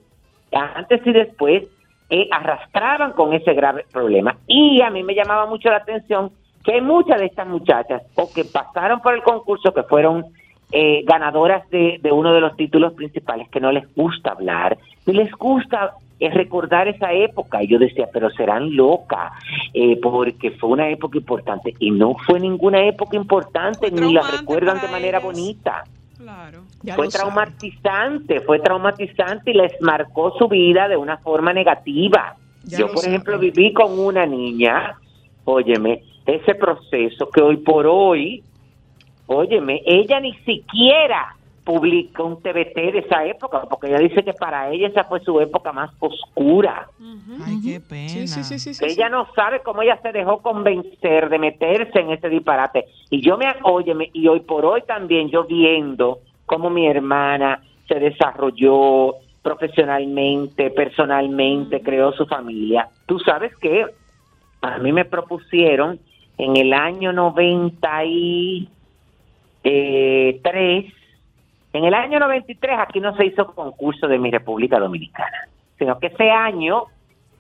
antes y después, eh, arrastraban con ese grave problema. Y a mí me llamaba mucho la atención que hay muchas de estas muchachas, o que pasaron por el concurso, que fueron eh, ganadoras de, de uno de los títulos principales, que no les gusta hablar, y les gusta eh, recordar esa época. Y yo decía, pero serán locas, eh, porque fue una época importante. Y no fue ninguna época importante, ni la recuerdan de manera bonita Claro. Fue sabe. traumatizante, fue traumatizante y les marcó su vida de una forma negativa. Ya Yo, por sabe. ejemplo, viví con una niña, óyeme, ese proceso que hoy por hoy, óyeme, ella ni siquiera publicó un TBT de esa época, porque ella dice que para ella esa fue su época más oscura. Ay, qué pena. Sí, sí, sí, sí, sí, Que sí. ella no sabe cómo ella se dejó convencer de meterse en ese disparate. Y yo me, óyeme, y hoy por hoy también yo viendo cómo mi hermana se desarrolló profesionalmente, personalmente, creó su familia. Tú sabes que a mí me propusieron en el año 93, en el año 93 aquí no se hizo concurso de mi República Dominicana, sino que ese año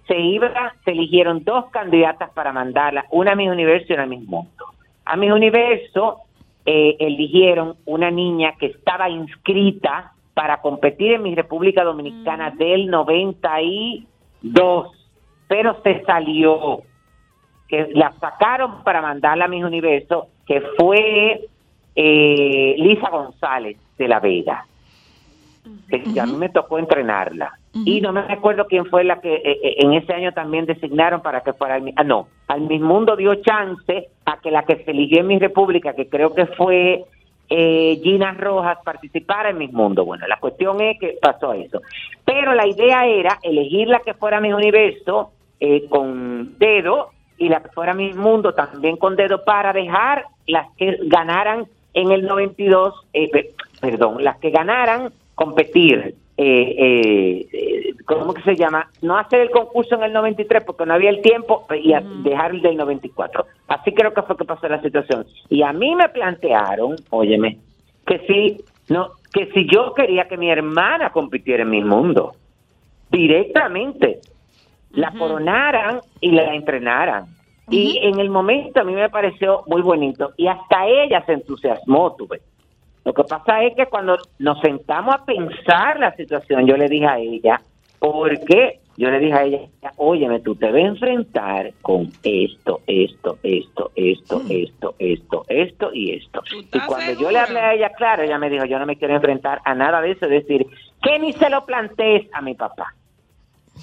se iba, se eligieron dos candidatas para mandarla, una a mi universo y una a mi mundo. A mi universo eh, eligieron una niña que estaba inscrita para competir en mi República Dominicana del 92, pero se salió, que la sacaron para mandarla a mis universo, que fue eh, Lisa González de la Vega que a mí me tocó entrenarla. Y no me acuerdo quién fue la que eh, eh, en ese año también designaron para que fuera mi- ah, no, al Miss Mundo dio chance a que la que se eligió en mi república, que creo que fue eh, Gina Rojas, participara en Miss Mundo. Bueno, la cuestión es que pasó eso. Pero la idea era elegir la que fuera Miss Universo eh, con dedo y la que fuera Miss Mundo también con dedo para dejar las que ganaran en el 92, eh, pe- perdón, las que ganaran competir, eh, eh, eh, ¿cómo que se llama? No hacer el concurso en el 93 porque no había el tiempo y a- dejar el del 94. Así creo que fue que pasó la situación. Y a mí me plantearon, óyeme, que si No, que si yo quería que mi hermana compitiera en mi mundo, directamente, la coronaran y la entrenaran. Y en el momento a mí me pareció muy bonito y hasta ella se entusiasmó, tuve. Lo que pasa es que cuando nos sentamos a pensar la situación, yo le dije a ella, ¿por qué? Yo le dije a ella, óyeme, tú te vas a enfrentar con esto, esto, esto, esto, esto, esto, esto y esto. ¿Tú Y cuando yo le hablé a ella, claro, ella me dijo, yo no me quiero enfrentar a nada de eso, es decir, que ni se lo plantees a mi papá.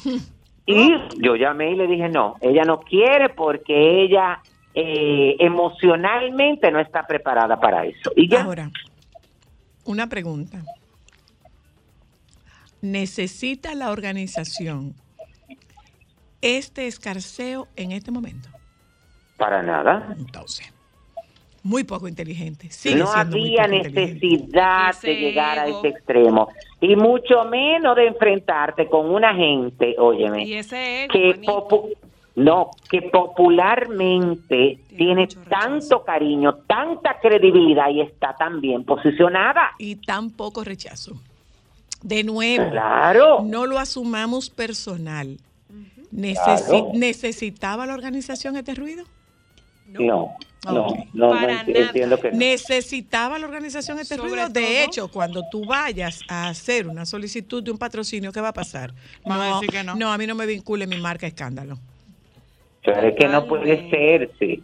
Y yo llamé y le dije, no, ella no quiere porque ella eh, emocionalmente no está preparada para eso. Y ya, Ahora, una pregunta. ¿Necesita la organización este escarceo en este momento? para nada. Entonces, muy poco inteligente. Sigue no había necesidad de llegar a ese extremo. Y mucho menos de enfrentarte con una gente, óyeme, Y ese que no, que popularmente tiene tanto cariño, tanta credibilidad y está tan bien posicionada. Y tan poco rechazo. De nuevo, Claro. no lo asumamos personal. Necesi- Claro. ¿Necesitaba la organización este ruido? No, no, No, no Para enti- nada. entiendo que no. ¿Necesitaba la organización este Sobre ruido? todo- De hecho, cuando tú vayas a hacer una solicitud de un patrocinio, ¿qué va a pasar? Van a decir que no. a mí no me vincule mi marca a escándalo. Pero es que no puede ser, sí.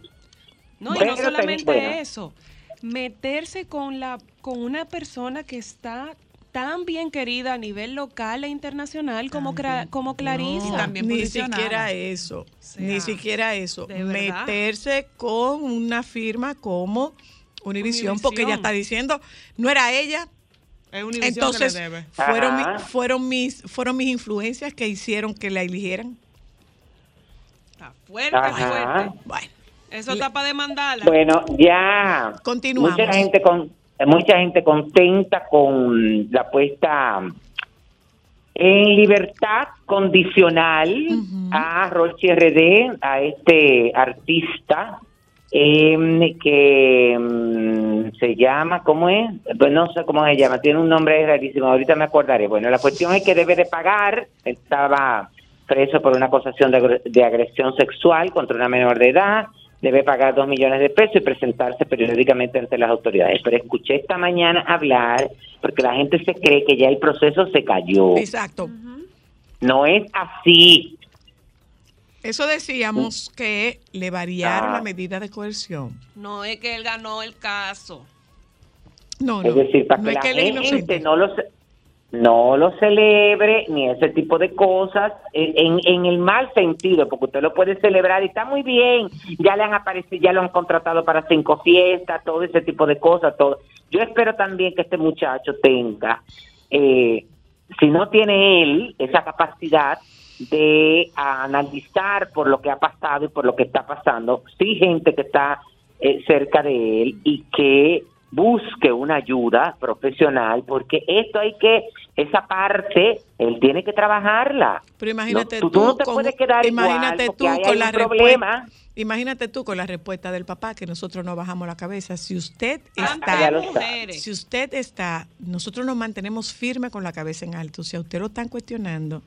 No, y Pero no solamente bueno. eso, meterse con la con una persona que está tan bien querida a nivel local e internacional como Cra- como Clarisa. No, también ni siquiera eso, sea, ni siquiera eso. Meterse con una firma como Univision, porque ella Univisión. está diciendo, no era ella. Es Univision Entonces, que le debe. fueron, mi- fueron, mis, fueron mis influencias que hicieron que la eligieran. Está fuerte, Ajá. fuerte. Bueno, Eso está para demandarla. Bueno, ya. Continuamos. Mucha gente con mucha gente contenta con la puesta en libertad condicional a Rochi RD, a este artista em, que mm, se llama, ¿cómo es? Pues no sé cómo se llama, tiene un nombre rarísimo, ahorita me acordaré. Bueno, la cuestión es que debe de pagar, estaba preso por una acusación de agresión sexual contra una menor de edad, debe pagar dos millones de pesos y presentarse periódicamente ante las autoridades. Pero escuché esta mañana hablar, porque la gente se cree que ya el proceso se cayó. exacto. No es así. Eso decíamos que le variaron Ah. la medida de coerción. No es que él ganó el caso. No, no. Es decir, para no que es la que gente inocente. no lo, no lo celebre, ni ese tipo de cosas, en, en- el mal sentido, porque usted lo puede celebrar y está muy bien, ya le han aparecido, ya lo han contratado para cinco fiestas, todo ese tipo de cosas, todo. Yo espero también que este muchacho tenga, eh, si no tiene él esa capacidad de analizar por lo que ha pasado y por lo que está pasando, sí gente que está eh, cerca de él y que busque una ayuda profesional, porque esto hay que, esa parte, él tiene que trabajarla. Pero imagínate No, tú, tú, no te con- puedes quedar imagínate igual, tú con la problema. respuesta. Imagínate tú con la respuesta del papá que nosotros no bajamos la cabeza. Si usted Ah, está, si usted está, nosotros nos mantenemos firmes con la cabeza en alto. Si a usted lo están cuestionando,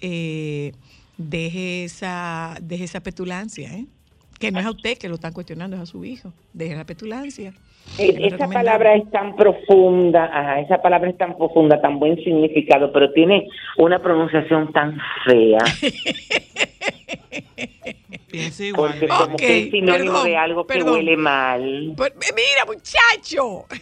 eh, deje esa, deje esa petulancia, ¿eh? Que no es a usted que lo están cuestionando, es a su hijo. Deje la petulancia. Eh, Esa palabra es tan profunda, ajá, esa palabra es tan profunda, tan buen significado, pero tiene una pronunciación tan fea, Piensa igual. porque como Ok, que es sinónimo perdón, de algo que perdón. huele mal. Pues, mira, muchacho.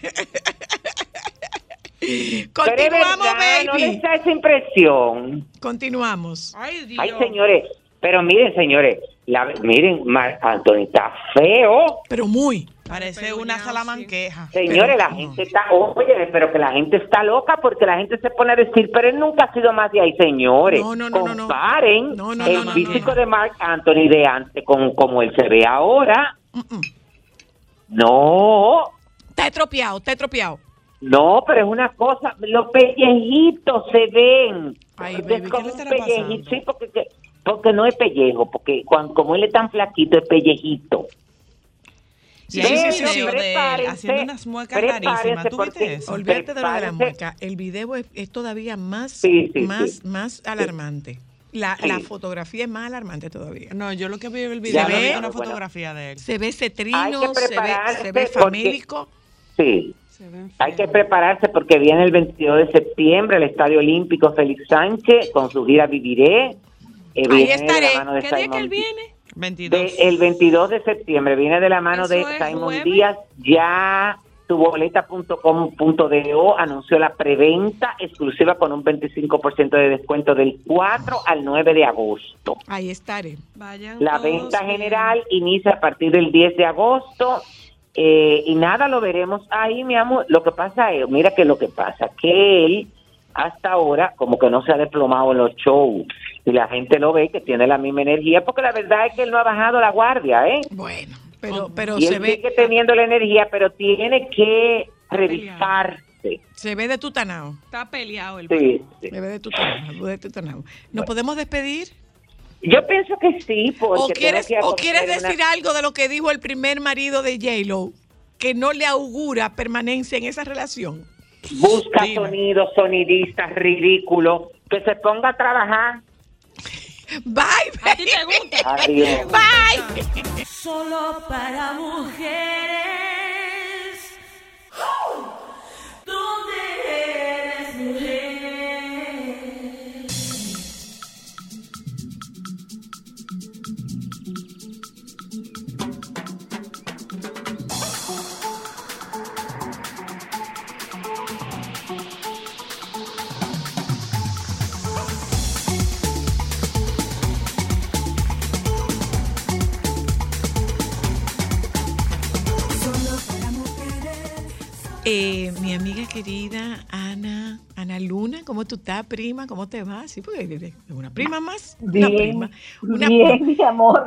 Pero Continuamos, verdad, no baby. les da esa impresión. Continuamos. Ay, Dios. Ay, señores, pero miren, señores, la, miren, Mar Anthony está feo. Pero muy. Parece Pero una salamanqueja. Señores, la no. gente está, oye, pero que la gente está loca porque la gente se pone a decir, pero él nunca ha sido más de ahí, señores. No, no, no. Comparen No, no, el no, no, físico no. de Mark Anthony de antes con como él se ve ahora. No, Está estropeado, está estropeado. no, pero es una cosa, los pellejitos se ven. Ay, baby, ¿qué le estará pasando? sí, porque, que- porque no es pellejo, porque cuando, como él es tan flaquito, es pellejito. Sí, sí, sí, sí, de haciendo unas muecas rarísimas. ¿Tú viste eso? Olvídate de lo de la mueca. El video es, es todavía más, Sí, sí, más, sí. más alarmante. La, Sí. la fotografía es más alarmante todavía. No, yo lo que vi en el video Se ve- una bueno. fotografía de él. Se ve cetrino, se ve, se ve porque- famélico. Sí, hay que prepararse porque viene el 22 de septiembre el Estadio Olímpico Félix Sánchez con su gira Viviré. Eh, Ahí viene de estaré. la mano de ¿Qué día que Simon él viene? 22. De- el 22 de septiembre viene de la mano Eso de Simon jueves. Díaz. Ya tuboleta.com.do anunció la preventa exclusiva con un 25% de descuento del 4 al 9 de agosto. Ahí estaré. Vayan La todos venta bien. general inicia a partir del 10 de agosto. eh, y nada, lo veremos ahí, mi amor. Lo que pasa es, mira que lo que pasa, que él hasta ahora como que no se ha desplomado en los shows. Y la gente lo ve que tiene la misma energía, porque la verdad es que él no ha bajado la guardia, ¿eh? Bueno, pero, pero y se él ve, sigue teniendo la energía, pero tiene que revisarse. se ve de tutanao. Está peleado el Sí, sí. Se ve de tutanao, de tutanao. ¿Nos podemos despedir? Yo pienso que sí, porque ¿O quieres, que o quieres una- decir algo de lo que dijo el primer marido de J-Lo? Que no le augura permanencia en esa relación. Busca Dime. sonidos, sonidistas, ridículos, que se ponga a trabajar. Bye, ¿A ti te gusta? Adiós. bye. Solo para mujeres. ¿Dónde eres mujer? Eh, mi amiga querida Ana, Ana Luna, ¿cómo tú estás, prima? ¿Cómo te va? Sí, porque es una prima más. Una Bien, prima. Una, bien, mi amor.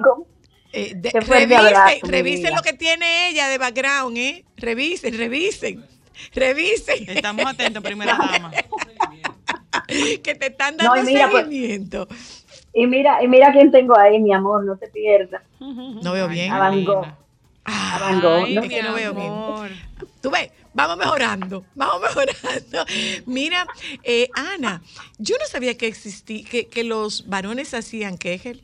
eh, de- revisen, abrazo, revisen lo que tiene ella de background, ¿eh? Revisen, revisen, revisen. Estamos atentos, primera dama. que te están No, dando y mira, pues, seguimiento. Y mira, y mira quién tengo ahí, mi amor, no te pierdas. no veo bien. A Van Gogh. Ah, a Van Gogh, ay, ¿no? no veo bien. Tú ves, vamos mejorando, vamos mejorando. Mira, eh, Ana, yo no sabía que existía, que, que los varones hacían Kegel.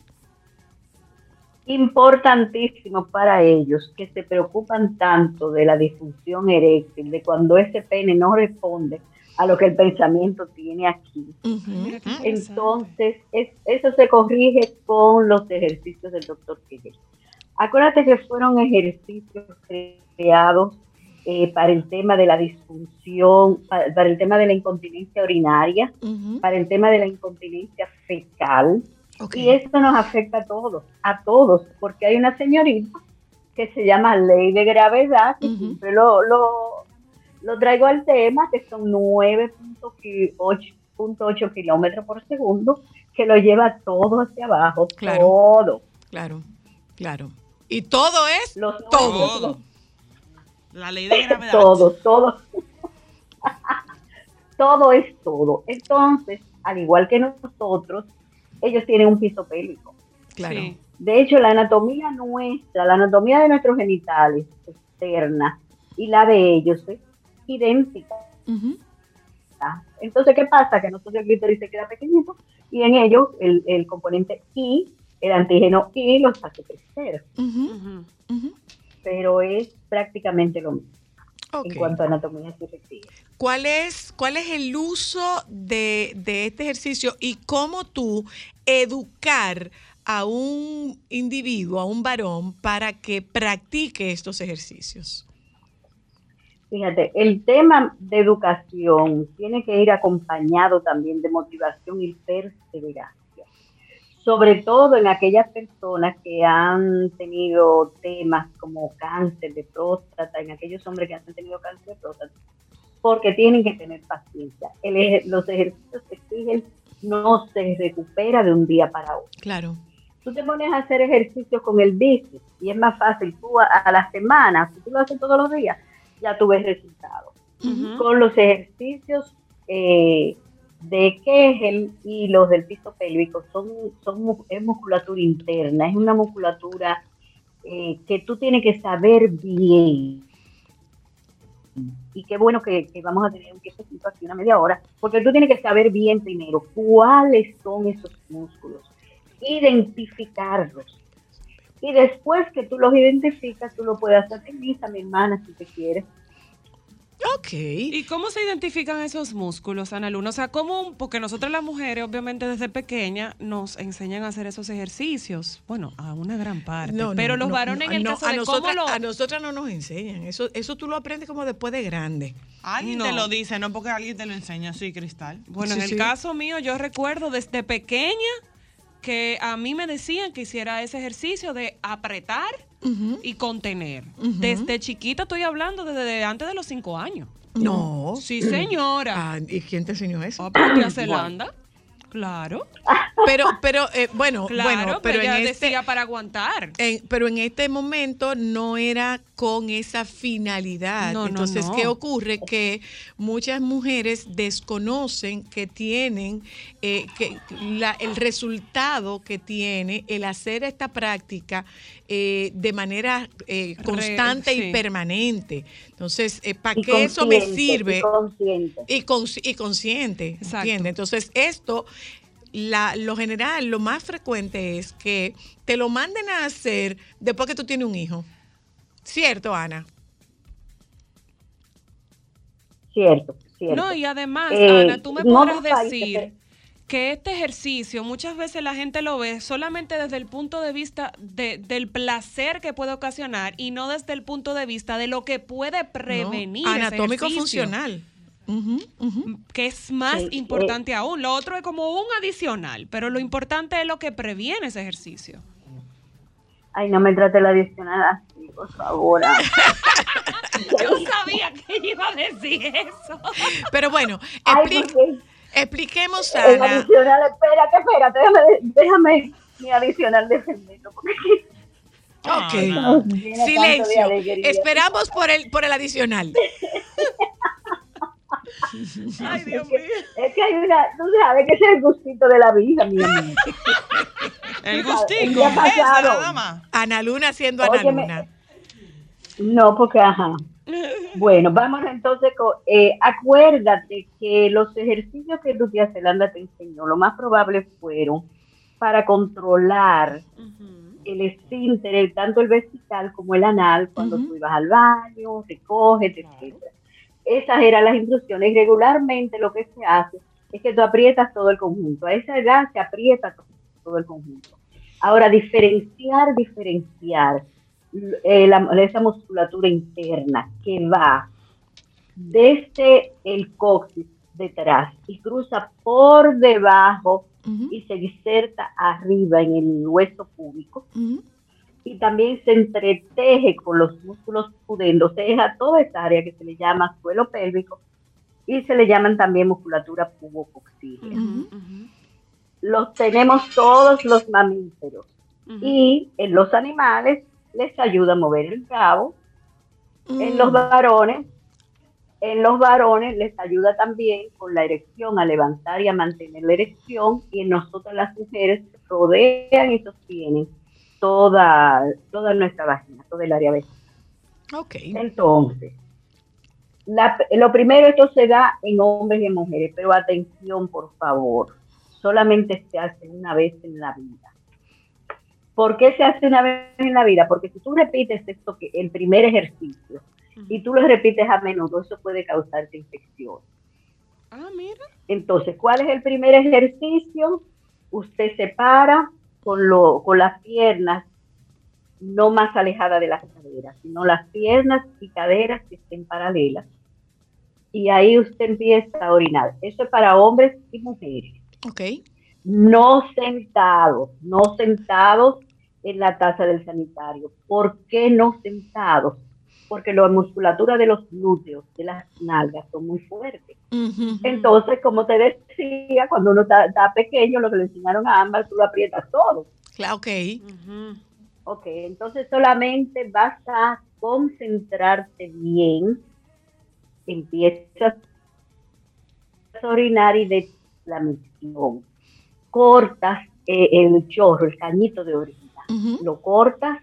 Importantísimo para ellos que se preocupan tanto de la disfunción eréctil, de cuando ese pene no responde a lo que el pensamiento tiene aquí. Entonces, es- eso se corrige con los ejercicios del doctor Kegel. Acuérdate que fueron ejercicios creados eh, para el tema de la disfunción, para, para el tema de la incontinencia urinaria, para el tema de la incontinencia fecal. Y esto nos afecta a todos, a todos, porque hay una señorita que se llama ley de gravedad, que siempre lo, lo, lo traigo al tema, que son 9.8 kilómetros por segundo, que lo lleva todo hacia abajo, Claro. todo. Claro, claro. Y todo es Los todo. Todo. La ley de gravedad. todo, todo. todo es todo. Entonces, al igual que nosotros, ellos tienen un piso pélvico. Claro. Sí. De hecho, la anatomía nuestra, la anatomía de nuestros genitales externa y la de ellos es idéntica. Ujú. Entonces, ¿qué pasa? Que nosotros el clítoris se queda pequeñito y en ellos el, el componente I, el antígeno I, los hace crecer. Pero es prácticamente lo mismo en cuanto a anatomía refiere. ¿Cuál es, ¿Cuál es el uso de, de este ejercicio y cómo tú educar a un individuo, a un varón, para que practique estos ejercicios? Fíjate, el tema de educación tiene que ir acompañado también de motivación y perseverancia. Sobre todo en aquellas personas que han tenido temas como cáncer de próstata, en aquellos hombres que han tenido cáncer de próstata, porque tienen que tener paciencia. El los ejercicios que exigen no se recupera de un día para otro. Claro. Tú te pones a hacer ejercicios con el bíceps y es más fácil. Tú a, a la semana, si tú lo haces todos los días, ya tú ves resultados. Con los ejercicios eh, de Kegel y los del piso pélvico, son, son, es musculatura interna, es una musculatura eh, que tú tienes que saber bien. Y qué bueno que, que vamos a tener un tiempecito aquí, una media hora, porque tú tienes que saber bien primero cuáles son esos músculos, identificarlos. Y después que tú los identificas, tú lo puedes hacer en misa, mi hermana, si te quieres. Ok. ¿Y cómo se identifican esos músculos, Ana Luna? O sea, ¿cómo? Porque nosotras las mujeres, obviamente desde pequeña, nos enseñan a hacer esos ejercicios. Bueno, a una gran parte. No, no, Pero los no, varones no, en el no, caso a de nosotras, cómo lo... a nosotras no nos enseñan. Eso, eso tú lo aprendes como después de grande. Alguien No. te lo dice, no porque alguien te lo enseña, sí, Cristal. Bueno, Sí, en el sí. caso mío, yo recuerdo desde pequeña que a mí me decían que hiciera ese ejercicio de apretar y contener. Desde chiquita estoy hablando desde antes de los cinco años. No. Sí, señora. Ah, ¿Y quién te enseñó eso? Ah, Nueva Zelanda. Claro, Pero, pero, eh, bueno, claro, bueno, pero ella en este, decía para aguantar. en- pero en este momento no era con esa finalidad. No, no, Entonces, no. ¿qué ocurre? Que muchas mujeres desconocen que tienen eh, que la- el resultado que tiene el hacer esta práctica eh, de manera eh, Re- constante sí. y permanente. Entonces, ¿para Y qué eso me sirve? y consciente. y, cons- y consciente, Exacto. ¿entiendes? Entonces, esto, la, lo general, lo más frecuente es que te lo manden a hacer después que tú tienes un hijo. ¿Cierto, Ana? Cierto, cierto. No, y además, Eh, Ana, tú me podrás decir eh, que este ejercicio muchas veces la gente lo ve solamente desde el punto de vista de- del placer que puede ocasionar y no desde el punto de vista de lo que puede prevenir. No, ese Anatómico funcional. Que es más Sí, importante aún. Lo otro es como un adicional, pero lo importante es lo que previene ese ejercicio. Ay, no me trate la adicional así, por favor. Yo sabía que iba a decir eso. Pero bueno, Ay, expliquemos, el Ana. adicional, espérate, espérate, déjame, déjame mi adicional defenderlo. Porque Ok. de Silencio. Esperamos por el, por el adicional. Ay, Dios Es que, es que hay una, tú sabes que ese es el gustito de la vida, mi amor. El El gustico, día esa pasado. nada más. Ana Luna siendo Ana Luna. No, porque ajá. Bueno, vamos entonces con, eh, acuérdate que los ejercicios que Nueva Zelanda te enseñó, lo más probable fueron para controlar el esfínter, tanto el vesical como el anal, cuando Ujú. tú ibas al baño, recoges, etc. Esas eran las instrucciones. Y regularmente lo que se hace es que tú aprietas todo el conjunto. A esa edad se aprieta to- todo el conjunto. Ahora, diferenciar, diferenciar eh, la- esa musculatura interna que va desde el coxis detrás y cruza por debajo y se inserta arriba en el hueso púbico y también se entreteje con los músculos pudendos, se deja toda esta área que se le llama suelo pélvico y se le llaman también musculatura pubocoxígea. Ujú. Los tenemos todos los mamíferos y en los animales les ayuda a mover el cabo, en los varones, en los varones les ayuda también con la erección a levantar y a mantener la erección y en nosotras las mujeres rodean y sostienen toda, toda nuestra vagina, todo el área vaginal. Ok. Entonces, la- lo primero, esto se da en hombres y en mujeres, pero atención, por favor, solamente se hace una vez en la vida. ¿Por qué se hace una vez en la vida? Porque si tú repites esto, que el primer ejercicio, y tú lo repites a menudo, eso puede causarte infección. Ah, mira. Entonces, ¿cuál es el primer ejercicio? Usted se para con, lo, con las piernas no más alejadas de las caderas, sino las piernas y caderas que estén paralelas. Y ahí usted empieza a orinar. Eso es para hombres y mujeres. Ok. No sentados, no sentados en la taza del sanitario. ¿Por qué no sentados? Porque la musculatura de los glúteos, de las nalgas, son muy fuertes. Entonces, como te decía, cuando uno está, está pequeño, lo que le enseñaron a ambas, tú lo aprietas todo. Claro, ok. Ok, entonces solamente vas a concentrarte bien, empiezas a orinar y de la misión. Cortas eh, el chorro, el cañito de orina, Lo cortas,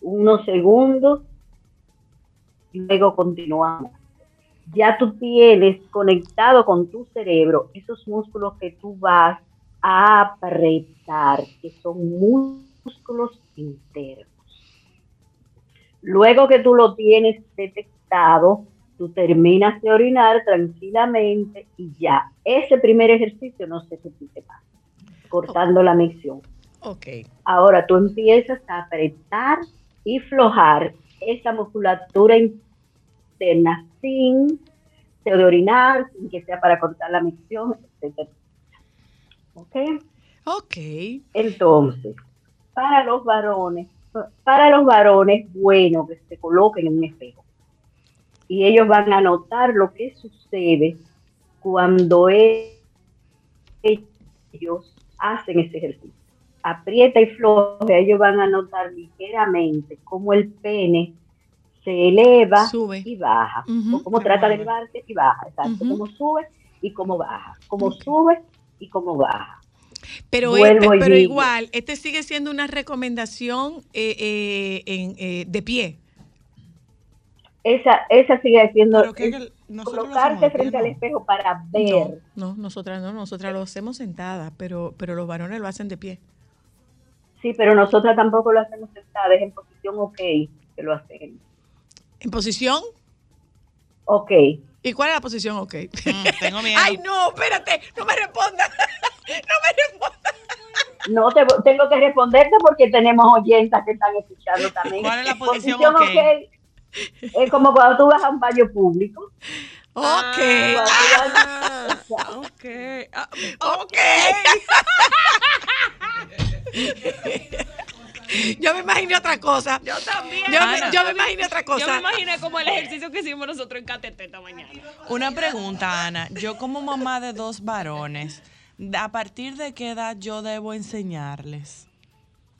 unos segundos y luego continuamos. Ya tú tienes conectado con tu cerebro esos músculos que tú vas a apretar, que son músculos internos. Luego que tú lo tienes detectado, tú terminas de orinar tranquilamente y ya. Ese primer ejercicio no se repite más, cortando la micción. Ok. Ahora tú empiezas a apretar y flojar esa musculatura interna sin de orinar, sin que sea para cortar la micción, etc. ¿Ok? Ok. Entonces, para los varones, para los varones, bueno que se coloquen en un espejo. Y ellos van a notar lo que sucede cuando ellos hacen ese ejercicio. Aprieta y floja, ellos van a notar ligeramente cómo el pene se eleva Sube. y baja. Ujú. O cómo trata de elevarse y baja. Exacto. Ujú. Cómo sube y cómo baja. Cómo Ok. sube y cómo baja. Pero, este- pero igual, este sigue siendo una recomendación eh, eh, en, eh, de pie. Esa, esa sigue siendo que pie, frente al espejo para ver. No, no, nosotras no, nosotras lo hacemos sentadas, pero, pero los varones lo hacen de pie. Sí, pero nosotras tampoco lo hacemos sentadas, en posición ok, que lo hacemos. ¿En posición? Ok. ¿Y cuál es la posición? Ok. Mm, tengo miedo. Ay, no, espérate, no me responda. no me responda. No te, tengo que responderte porque tenemos oyentas que están escuchando también. ¿Cuál es la posición Posición ok? Es como cuando tú vas a un baño público. Ok. Cuando tú vas- Ok. Ah, Ok. Yo me imaginé otra cosa. Yo también. Yo, Ana. me, yo me imaginé otra cosa. Yo me imaginé como el ejercicio que hicimos nosotros en KTT esta mañana. Una pregunta, Ana. Yo como mamá de dos varones, ¿a partir de qué edad yo debo enseñarles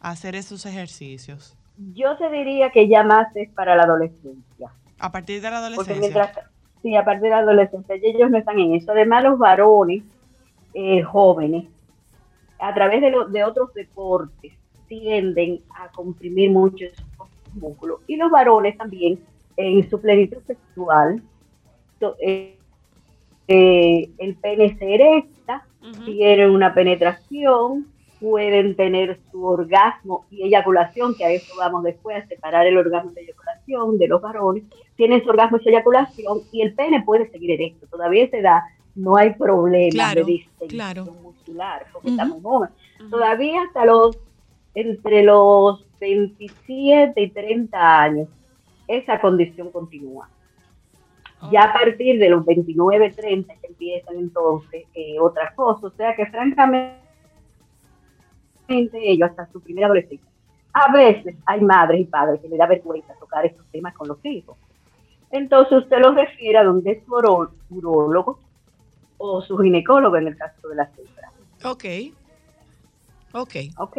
a hacer esos ejercicios? Yo te diría que ya más es para la adolescencia. A partir de la Porque adolescencia. mientras, sí, a partir de la adolescencia, y ellos no están en eso. Además, los varones eh, jóvenes, a través de, lo- de otros deportes, tienden a comprimir mucho esos músculos. Y los varones también, en su plenitud sexual, eh, eh, el pene se erecta, tienen una penetración, pueden tener su orgasmo y eyaculación, que a eso vamos después a separar el orgasmo de eyaculación de los varones, tienen su orgasmo y su eyaculación y el pene puede seguir erecto. Todavía a esa edad no hay problema Claro, de distensión claro. muscular, porque estamos jóvenes. Todavía hasta los, entre los 27 y 30 años, esa condición continúa. Ya a partir de los 29, 30 que empiezan entonces eh, otras cosas. O sea que francamente ellos hasta su primera adolescencia. A veces hay madres y padres que le da vergüenza tocar estos temas con los hijos. Entonces usted los refiere a donde es su urólogo o su ginecólogo en el caso de las hembras. Ok. Ok. Ok.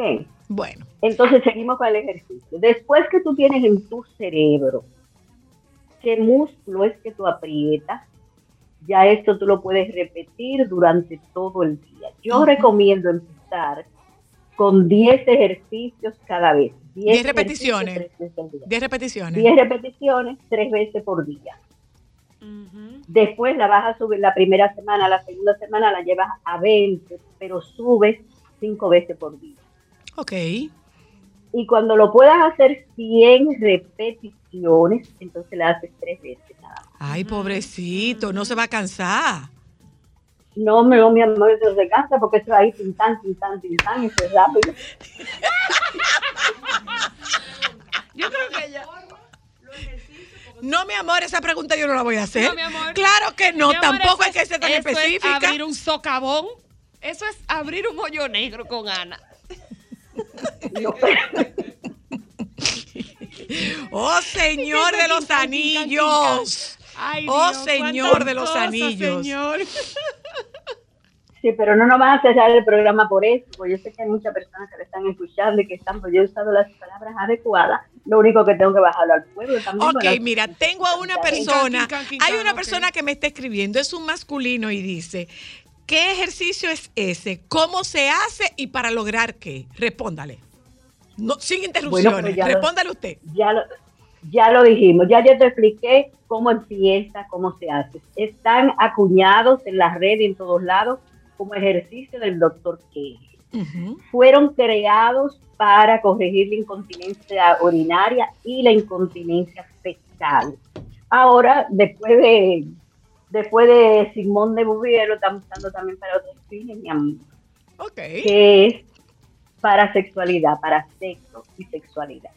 Bueno. Entonces seguimos con el ejercicio. Después que tú tienes en tu cerebro qué músculo es que tú aprietas, ya esto tú lo puedes repetir durante todo el día. Yo Ujú. recomiendo empezar con 10 ejercicios cada vez. 10 10 ejercicios repeticiones. tres veces al día. 10 repeticiones. 10 repeticiones tres veces por día. Después la vas a subir la primera semana, la segunda semana la llevas a 20, pero subes 5 veces por día. Ok. Y cuando lo puedas hacer 100 repeticiones, entonces la haces tres veces nada más. Ay, pobrecito, no se va a cansar. No, me no, mi amor, eso se cansa porque eso ahí tintan, tintan, tintan, y eso es rápido. Yo creo que ella. No, mi amor, esa pregunta yo no la voy a hacer. No, mi amor. Claro que no, Mi amor, tampoco hay eso que ser tan eso específica. Es abrir un socavón. Eso es abrir un hoyo negro con Ana. Oh, señor de los anillos. Ay, Oh, Dios, señor de los cosas, anillos. señor. Sí, pero no nos van a cerrar el programa por eso, porque yo sé que hay muchas personas que le están escuchando y que están, pues yo he usado las palabras adecuadas, lo único que tengo que bajarlo al pueblo también. Ok, para- mira, tengo a una persona, hay una persona que me está escribiendo, es un masculino y dice, ¿qué ejercicio es ese? ¿Cómo se hace y para lograr qué? Respóndale. No, sin interrupciones. Bueno, pues ya lo- Respóndale usted. ya lo, ya lo dijimos, ya yo te expliqué cómo empieza, cómo se hace. Están acuñados en la red y en todos lados como ejercicio del doctor Fueron creados para corregir la incontinencia urinaria y la incontinencia fecal. Ahora, después de después de Simón de Beauvoir, lo están usando también para otros fines, mi amor, Ok. que es para sexualidad, para sexo y sexualidad.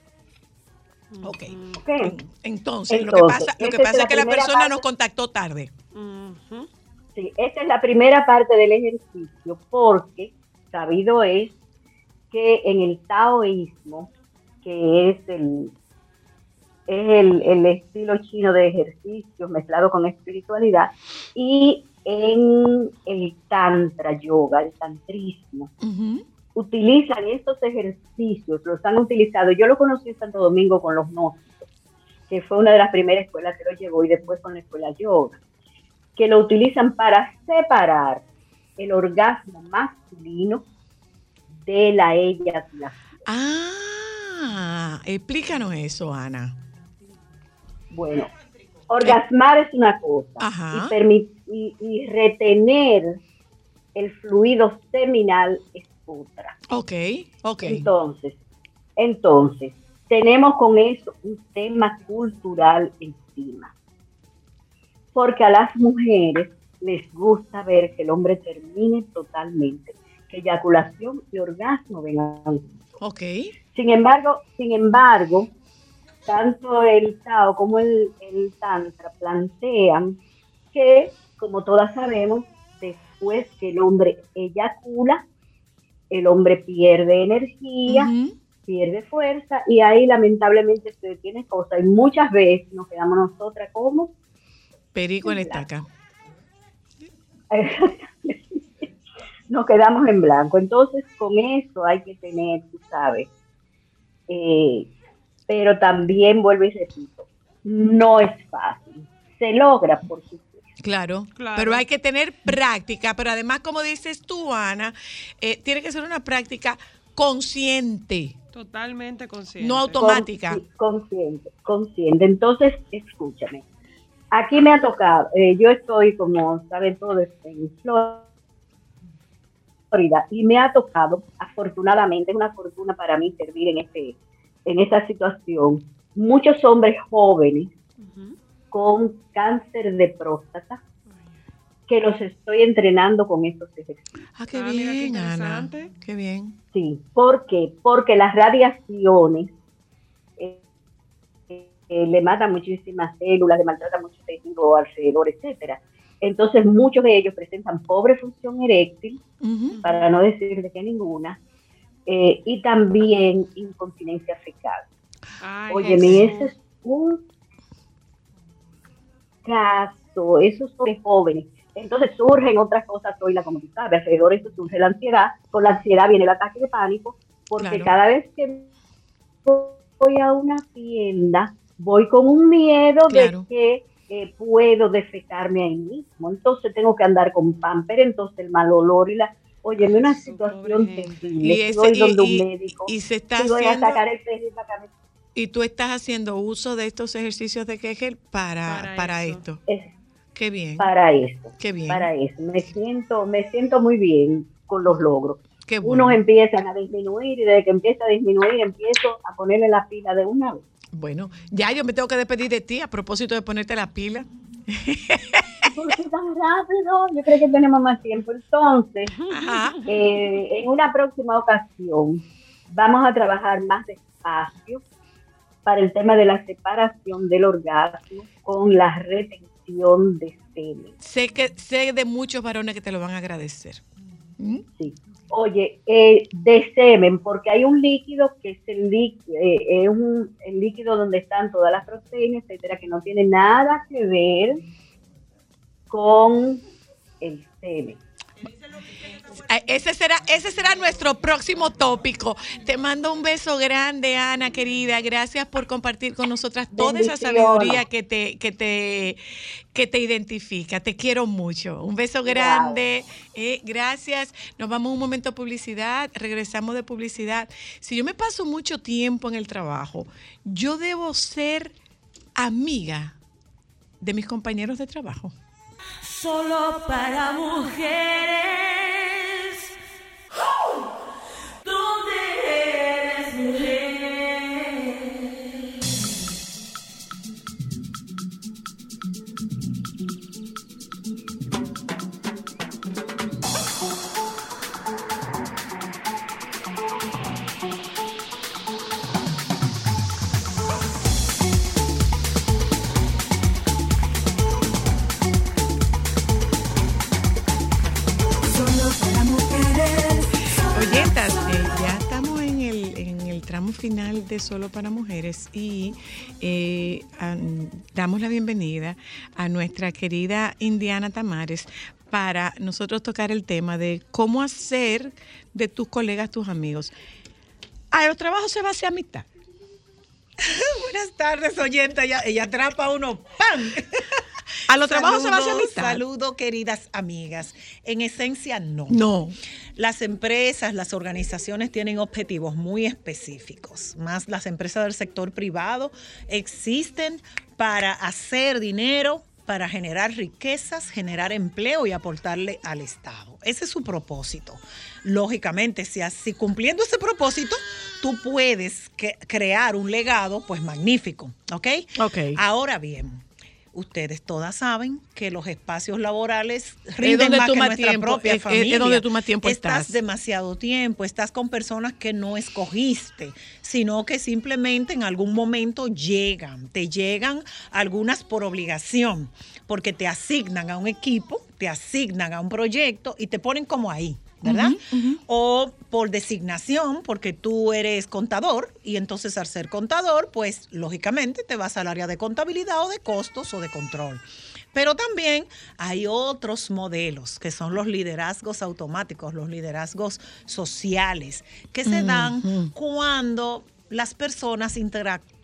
Ok. ¿ok? Entonces, lo que pasa, lo que pasa es que la persona parte. nos contactó tarde. Ujú. Sí, esta es la primera parte del ejercicio porque sabido es que en el taoísmo, que es el, es el, el estilo chino de ejercicio mezclado con espiritualidad, y en el tantra yoga, el tantrismo, utilizan estos ejercicios, los han utilizado. Yo lo conocí en Santo Domingo con los gnósticos, que fue una de las primeras escuelas que lo llevó, y después con la escuela yoga, que lo utilizan para separar el orgasmo masculino de la eyaculación. Ah, explícanos eso, Ana. Bueno, orgasmar es una cosa y- y retener el fluido seminal es otra. Ok, ok. Entonces, entonces, tenemos con eso un tema cultural encima. Porque a las mujeres les gusta ver que el hombre termine totalmente, que eyaculación y orgasmo vengan juntos. Ok. Sin embargo, sin embargo, tanto el Tao como el, el Tantra plantean que, como todas sabemos, después que el hombre eyacula, el hombre pierde energía, pierde fuerza y ahí lamentablemente se detiene cosa y muchas veces nos quedamos nosotras como Perico en estaca. nos quedamos en blanco. Entonces, con eso hay que tener, tú sabes, eh, pero también vuelvo y repito, no es fácil. Se logra, por supuesto. Claro, Claro. pero hay que tener práctica, pero además, como dices tú, Ana, eh, tiene que ser una práctica consciente, Totalmente consciente. no automática. Consci- Consciente, consciente. Entonces, escúchame. Aquí me ha tocado, eh, yo estoy, como saben todos, en Florida y me ha tocado, afortunadamente, es una fortuna para mí servir en, este, en esta situación, muchos hombres jóvenes con cáncer de próstata que los estoy entrenando con estos ejercicios. Ah, qué Ah, mira qué bien, Ana. interesante. Qué bien. Sí, ¿por qué? Porque las radiaciones eh, le matan muchísimas células, le maltratan mucho tejido alrededor, etcétera. Entonces muchos de ellos presentan pobre función eréctil, para no decir de que ninguna, eh, y también incontinencia fecal. Jesús. ese es un caso, esos son de jóvenes. Entonces surgen otras cosas hoy, la como tú sabes, alrededor de eso surge la ansiedad, con la ansiedad viene el ataque de pánico, porque Claro. cada vez que voy a una tienda, voy con un miedo Claro. de que eh, puedo defecarme ahí mismo. Entonces tengo que andar con pamper, entonces el mal olor y la... Óyeme, una Su situación terrible. Y, ese- voy y- donde y- un médico. y se está y voy a sacar el y y tú estás haciendo uso de estos ejercicios de Kegel para, para, esto. es Qué bien, para eso. qué bien, para eso. Me siento, me siento muy bien con los logros. Qué bueno. Unos empiezan a disminuir y desde que empieza a disminuir empiezo a ponerle la pila de una vez. Bueno, ya yo me tengo que despedir de ti a propósito de ponerte la pila. ¿Por qué tan rápido? Yo creo que tenemos más tiempo. Entonces, eh, en una próxima ocasión vamos a trabajar más despacio para el tema de la separación del orgasmo con la retención de semen. Sé que sé de muchos varones que te lo van a agradecer. ¿Mm? Sí. Oye, eh, de semen, porque hay un líquido que es el, lí- eh, es un- el líquido donde están todas las proteínas, etcétera, que no tiene nada que ver con el semen. Ah, Ese será, ese será nuestro próximo tópico. Te mando un beso grande, Ana, querida. Gracias por compartir con nosotras toda esa sabiduría que te, que te, que te identifica. Te quiero mucho. Un beso grande. Eh, gracias. Nos vamos un momento a publicidad. Regresamos de publicidad. Si yo me paso mucho tiempo en el trabajo, yo debo ser amiga de mis compañeros de trabajo. Solo para mujeres. Tramo final de Solo para Mujeres y eh, damos la bienvenida a nuestra querida Indiana Tamares para nosotros tocar el tema de cómo hacer de tus colegas tus amigos. A los trabajos se va hacia mitad. Buenas tardes, oyenta. Ella, ella atrapa uno, ¡pam! A los trabajos se va hacia mitad. Saludo, queridas amigas. En esencia, no. No. Las empresas, las organizaciones tienen objetivos muy específicos. Más las empresas del sector privado existen para hacer dinero, para generar riquezas, generar empleo y aportarle al Estado. Ese es su propósito. Lógicamente, si así cumpliendo ese propósito, tú puedes que- crear un legado, pues magnífico, ¿ok? Ok. Ahora bien, ustedes todas saben que los espacios laborales rinden más que nuestra tiempo- propia es- es- es familia. donde tú más tiempo estás. estás. demasiado tiempo, estás con personas que no escogiste, sino que simplemente en algún momento llegan, te llegan algunas por obligación, porque te asignan a un equipo, te asignan a un proyecto y te ponen como ahí. ¿Verdad? O por designación, porque tú eres contador y entonces al ser contador, pues lógicamente te vas al área de contabilidad o de costos o de control. Pero también hay otros modelos que son los liderazgos automáticos, los liderazgos sociales, que se dan cuando las personas interactúan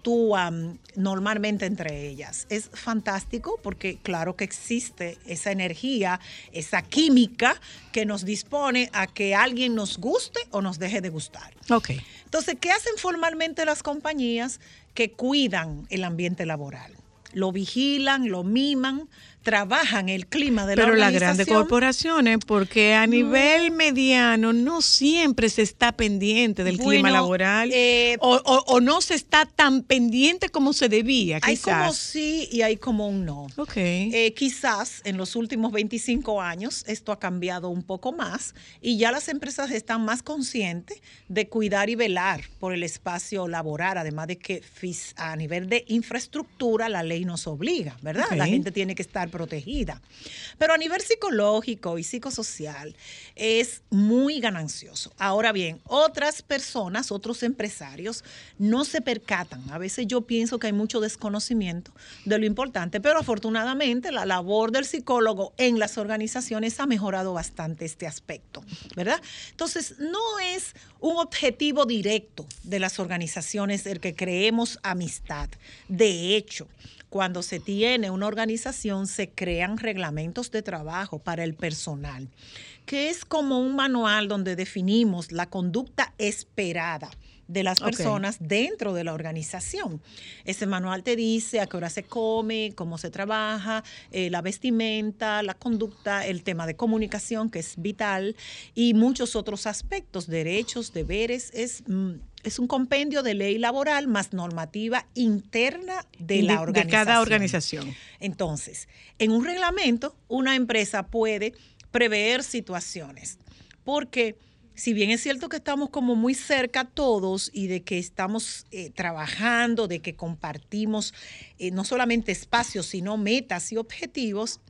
normalmente entre ellas. Es fantástico porque claro que existe esa energía, esa química que nos dispone a que alguien nos guste o nos deje de gustar. Ok. Entonces, ¿qué hacen formalmente las compañías que cuidan el ambiente laboral? Lo vigilan, lo miman, trabajan el clima de la Pero las grandes corporaciones, porque a nivel mediano no siempre se está pendiente del clima laboral eh, o, o- o no se está tan pendiente como se debía, Hay como quizás. sí y hay como un no. Ok. Eh, quizás en los últimos 25 años esto ha cambiado un poco más y ya las empresas están más conscientes de cuidar y velar por el espacio laboral, además de que a nivel de infraestructura la ley nos obliga, ¿verdad? La gente tiene que estar protegida. Pero a nivel psicológico y psicosocial es muy ganancioso. Ahora bien, otras personas, otros empresarios no se percatan. A veces yo pienso que hay mucho desconocimiento de lo importante, pero afortunadamente la labor del psicólogo en las organizaciones ha mejorado bastante este aspecto, ¿verdad? Entonces, no es un objetivo directo de las organizaciones el que creemos amistad. De hecho, cuando se tiene una organización, se crean reglamentos de trabajo para el personal, que es como un manual donde definimos la conducta esperada de las personas dentro de la organización. Ese manual te dice a qué hora se come, cómo se trabaja, eh, la vestimenta, la conducta, el tema de comunicación, que es vital, y muchos otros aspectos, derechos, deberes. Es, mm, es un compendio de ley laboral más normativa interna de, la de organización. cada organización. Entonces, en un reglamento, una empresa puede prever situaciones, porque si bien es cierto que estamos como muy cerca todos y de que estamos eh, trabajando, de que compartimos eh, no solamente espacios, sino metas y objetivos,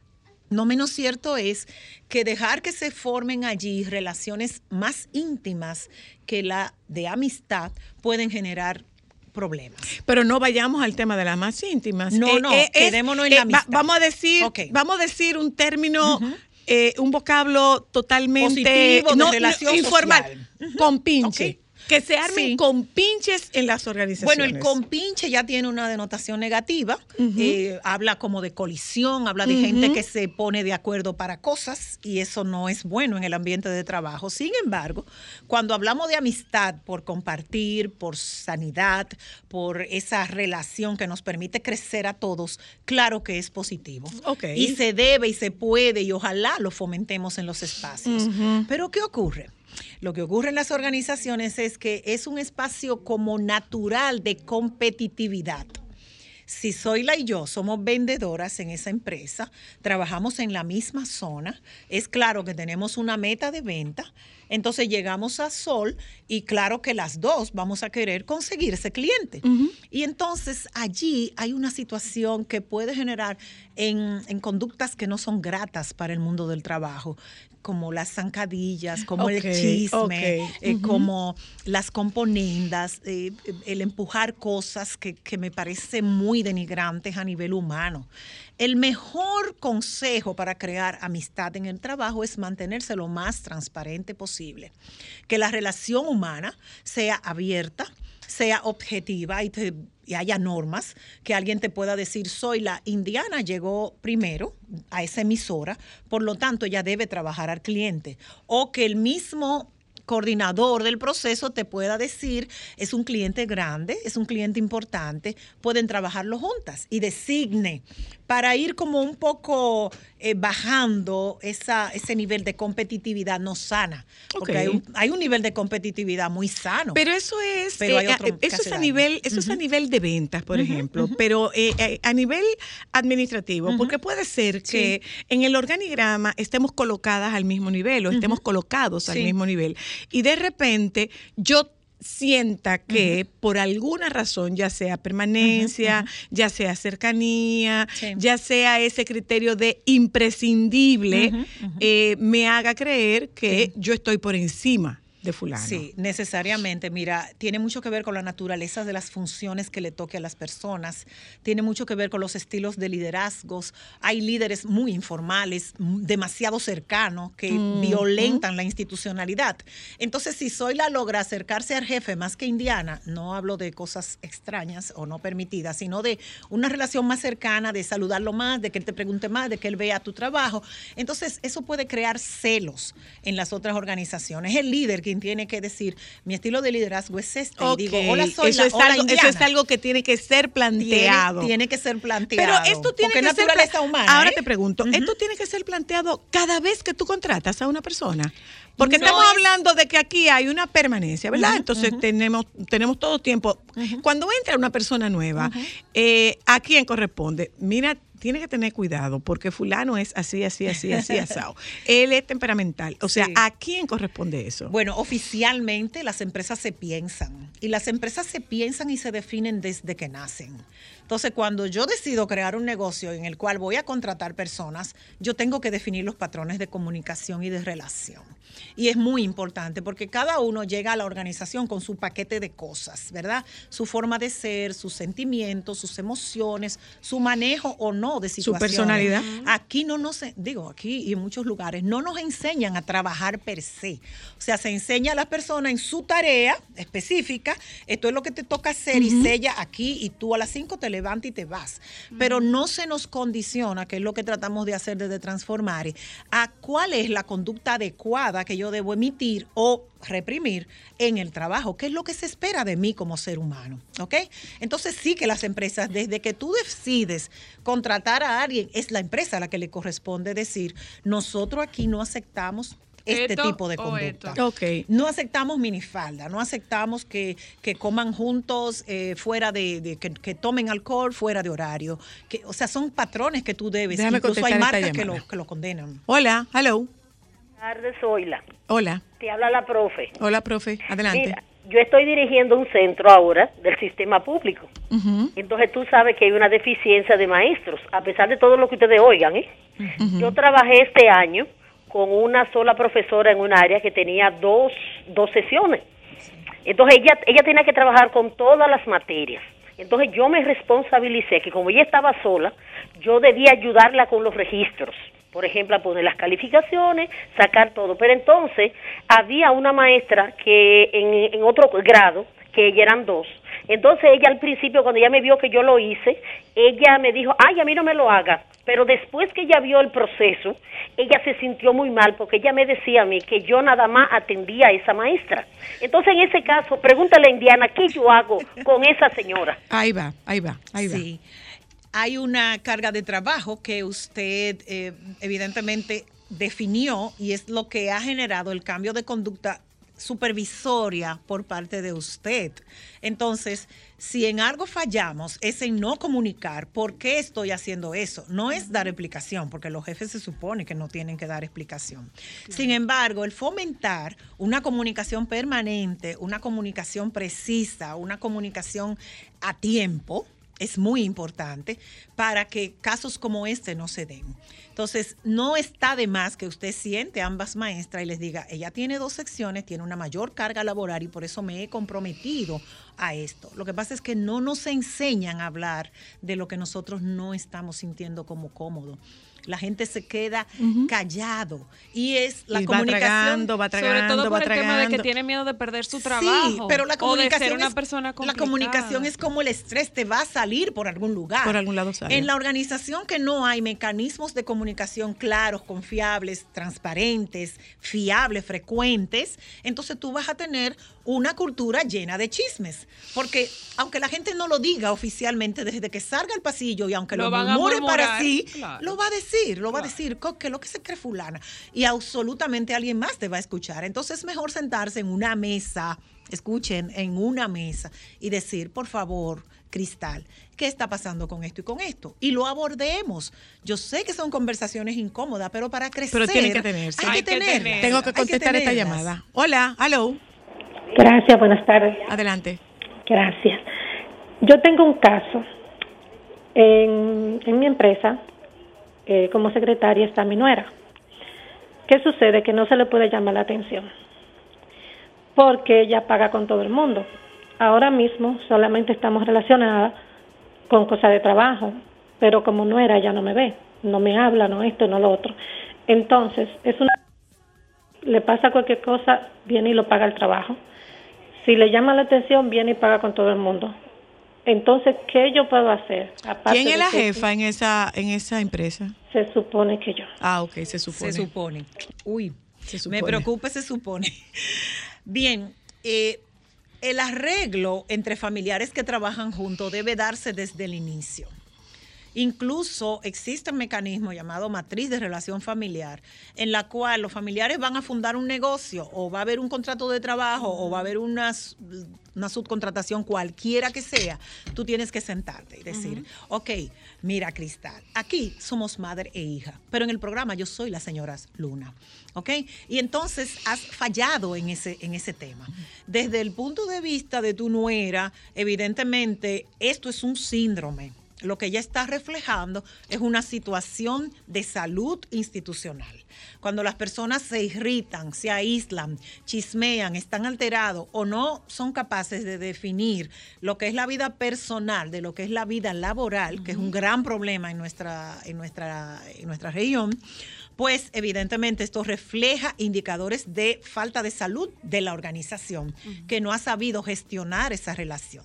no menos cierto es que dejar que se formen allí relaciones más íntimas que la de amistad pueden generar problemas. Pero no vayamos al tema de las más íntimas. No, no, quedémonos en la amistad. vamos a decir, vamos a decir un término eh, un vocablo totalmente Positivo, de relación informal, con pinche. Que se armen Sí. con pinches en las organizaciones. Bueno, el compinche ya tiene una denotación negativa, eh, habla como de colisión, habla de gente que se pone de acuerdo para cosas y eso no es bueno en el ambiente de trabajo. Sin embargo, cuando hablamos de amistad por compartir, por sanidad, por esa relación que nos permite crecer a todos, claro que es positivo. Ok. Y se debe y se puede y ojalá lo fomentemos en los espacios. Pero ¿qué ocurre? Lo que ocurre en las organizaciones es que es un espacio como natural de competitividad. Si Zoila y yo somos vendedoras en esa empresa, trabajamos en la misma zona, es claro que tenemos una meta de venta, entonces llegamos a Sol y claro que las dos vamos a querer conseguir ese cliente. Y entonces allí hay una situación que puede generar en, en conductas que no son gratas para el mundo del trabajo, como las zancadillas, como el chisme, eh, como las componendas, eh, el empujar cosas que, que me parece muy denigrantes a nivel humano. El mejor consejo para crear amistad en el trabajo es mantenerse lo más transparente posible. Que la relación humana sea abierta, sea objetiva y, te- y haya normas, que alguien te pueda decir, soy la indiana, llegó primero a esa emisora, por lo tanto ella debe trabajar al cliente. O que el mismo coordinador del proceso te pueda decir, es un cliente grande, es un cliente importante, pueden trabajarlo juntas y designe para ir como un poco eh, bajando esa, ese nivel de competitividad no sana. Porque hay, un, hay un nivel de competitividad muy sano. Pero eso es, Pero eh, eso es a nivel, eso es a nivel de ventas, por ejemplo, pero eh, eh, a nivel administrativo, porque puede ser que en el organigrama estemos colocadas al mismo nivel o estemos colocados al mismo nivel y de repente yo sienta que por alguna razón, ya sea permanencia, ya sea cercanía, Sí. ya sea ese criterio de imprescindible, eh, me haga creer que yo estoy por encima de fulano. Sí, necesariamente. Mira, tiene mucho que ver con la naturaleza de las funciones que le toque a las personas, tiene mucho que ver con los estilos de liderazgos. Hay líderes muy informales, demasiado cercanos, que violentan la institucionalidad. Entonces, si Zoila logra acercarse al jefe más que Indiana, no hablo de cosas extrañas o no permitidas, sino de una relación más cercana, de saludarlo más, de que él te pregunte más, de que él vea tu trabajo. Entonces, eso puede crear celos en las otras organizaciones. El líder quien tiene que decir, mi estilo de liderazgo es este. Y digo, hola, soy eso, es algo, eso es algo que tiene que ser planteado. Tiene, tiene que ser planteado. Pero esto tiene porque que ser humana. Ahora ¿eh? te pregunto, ¿esto tiene que ser planteado cada vez que tú contratas a una persona? Porque No estamos es- hablando de que aquí hay una permanencia, ¿verdad? Entonces tenemos tenemos todo tiempo. Cuando entra una persona nueva, eh, ¿a quién corresponde? Mira, tiene que tener cuidado porque fulano es así, así, así, así, asado. Él es temperamental. O sea, Sí. ¿a quién corresponde eso? Bueno, oficialmente las empresas se piensan y las empresas se piensan y se definen desde que nacen. Entonces, cuando yo decido crear un negocio en el cual voy a contratar personas, yo tengo que definir los patrones de comunicación y de relación. Y es muy importante porque cada uno llega a la organización con su paquete de cosas, ¿verdad? Su forma de ser, sus sentimientos, sus emociones, su manejo o no de situaciones. personalidad. Aquí no nos, digo, aquí y en muchos lugares, no nos enseñan a trabajar per se. O sea, se enseña a las personas en su tarea específica, esto es lo que te toca hacer y sella aquí y tú a las 5 te levantas y te vas. Pero no se nos condiciona, que es lo que tratamos de hacer desde Transformar, a cuál es la conducta adecuada que yo debo emitir o reprimir en el trabajo, qué es lo que se espera de mí como ser humano, ¿ok? Entonces sí que las empresas, desde que tú decides contratar a alguien, es la empresa a la que le corresponde decir, nosotros aquí no aceptamos este Esto tipo de conducta. esto. ok. No aceptamos minifalda, no aceptamos que, que coman juntos eh, fuera de, de- que, que tomen alcohol fuera de horario. Que, o sea, son patrones que tú debes. Déjame Incluso hay marcas que llamada. lo, que lo condenan. Hola, hello. tardes, Zoila. Hola. Te habla la profe. Hola, profe. Adelante. Mira, yo estoy dirigiendo un centro ahora del sistema público. Entonces tú sabes que hay una deficiencia de maestros, a pesar de todo lo que ustedes oigan. ¿eh? Yo trabajé este año con una sola profesora en un área que tenía dos, dos sesiones. Entonces ella, ella tenía que trabajar con todas las materias. Entonces yo me responsabilicé que como ella estaba sola, yo debía ayudarla con los registros. por ejemplo, poner las calificaciones, sacar todo. Pero entonces había una maestra que en, en otro grado, que ella eran dos, entonces ella al principio, cuando ella me vio que yo lo hice, ella me dijo, ay, a mí no me lo haga. Pero después que ella vio el proceso, ella se sintió muy mal porque ella me decía a mí que yo nada más atendía a esa maestra. Entonces en ese caso, pregúntale a Indiana, ¿qué yo hago con esa señora? Ahí va, ahí va, ahí va. Sí. Hay una carga de trabajo que usted eh, evidentemente definió y es lo que ha generado el cambio de conducta supervisoria por parte de usted. Entonces, si en algo fallamos es en no comunicar por qué estoy haciendo eso. No es dar explicación, porque los jefes se supone que no tienen que dar explicación. Sin embargo, el fomentar una comunicación permanente, una comunicación precisa, una comunicación a tiempo, es muy importante para que casos como este no se den. Entonces, no está de más que usted siente ambas maestras y les diga, ella tiene dos secciones, tiene una mayor carga laboral y por eso me he comprometido a esto. Lo que pasa es que no nos enseñan a hablar de lo que nosotros no estamos sintiendo como cómodo. La gente se queda callado y es la Y va comunicación tragando, va tragando, Sobre todo va por el tema de que tragando. tiene miedo de perder su Sí, trabajo. pero la o de comunicación ser una es- persona La complicada. comunicación es como el estrés te va a salir por algún lugar. Por algún lado sale. En la organización que no hay mecanismos de comunicación claros, confiables, transparentes, fiables, frecuentes, entonces tú vas a tener una cultura llena de chismes. Porque aunque la gente no lo diga oficialmente desde que salga al pasillo y aunque lo, Lo murmure para sí, claro. lo va a decir, lo va a decir, "Co- que lo que se cree fulana. Y absolutamente alguien más te va a escuchar. Entonces es mejor sentarse en una mesa, escuchen, en una mesa y decir, por favor, Cristal, ¿qué está pasando con esto y con esto? Y lo abordemos. Yo sé que son conversaciones incómodas, pero para crecer Pero tienen que tenerse. hay que Hay que tenerlas, tenerlas. Tengo que contestar esta llamada. Hola, hello. Gracias, buenas tardes. Adelante. Gracias. Yo tengo un caso. En, en mi empresa, eh, como secretaria está mi nuera. ¿Qué sucede? Que no se le puede llamar la atención. Porque ella paga con todo el mundo. Ahora mismo solamente estamos relacionadas con cosas de trabajo, pero como nuera ya no me ve, no me habla, no esto, no lo otro. Entonces, es una le pasa cualquier cosa, viene y lo paga el trabajo. Si le llama la atención, viene y paga con todo el mundo. Entonces, ¿qué yo puedo hacer? Aparte ¿Quién es la que jefa en esa, en esa empresa? Se supone que yo. Ah, ok, se supone. Se supone. Uy, Se me supone. preocupa, se supone. Bien, eh, el arreglo entre familiares que trabajan juntos debe darse desde el inicio. Incluso existe un mecanismo llamado matriz de relación familiar, en la cual los familiares van a fundar un negocio o va a haber un contrato de trabajo o va a haber una, subcontratación cualquiera que sea. Tú tienes que sentarte y decir, ok, mira Cristal, aquí somos madre e hija, pero en el programa yo soy la señora Luna. ¿Ok? Y entonces has fallado en ese, en ese tema. Desde el punto de vista de tu nuera, evidentemente esto es un síndrome lo que ella está reflejando es una situación de salud institucional. Cuando las personas se irritan, se aíslan, chismean, están alterados o no son capaces de definir lo que es la vida personal de lo que es la vida laboral, que es un gran problema en nuestra, en nuestra, en nuestra región, pues evidentemente esto refleja indicadores de falta de salud de la organización, que no ha sabido gestionar esa relación.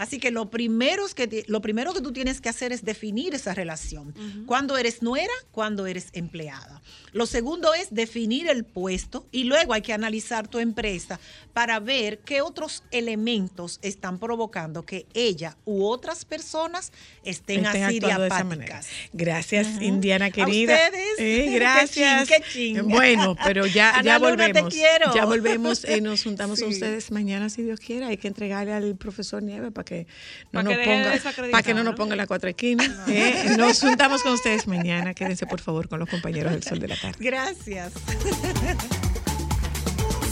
Así que lo primero, es que lo primero que tú tienes que hacer es definir esa relación. Cuando eres nuera, cuando eres empleada. Lo segundo es definir el puesto y luego hay que analizar tu empresa para ver qué otros elementos están provocando que ella u otras personas estén, Estén así de manera. diapáticas. Gracias. Indiana A querida. ustedes. Eh, Qué gracias. qué chin. Bueno, pero ya, Ana ya te volvemos. quiero. Ya volvemos. eh, nos juntamos a ustedes mañana, si Dios quiera. Hay que entregarle al profesor Nieves para que no Pa' nos que ponga, para que no nos ¿no? ponga la cuatro esquinas. eh. Nos juntamos con ustedes mañana. Quédense por favor con los compañeros del Sol de la Tarde. Gracias.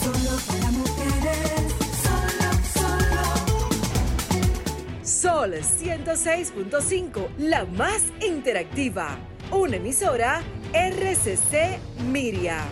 Solo para mujeres, solo, solo. Sol 106.5, la más interactiva. Una emisora RCC Miria.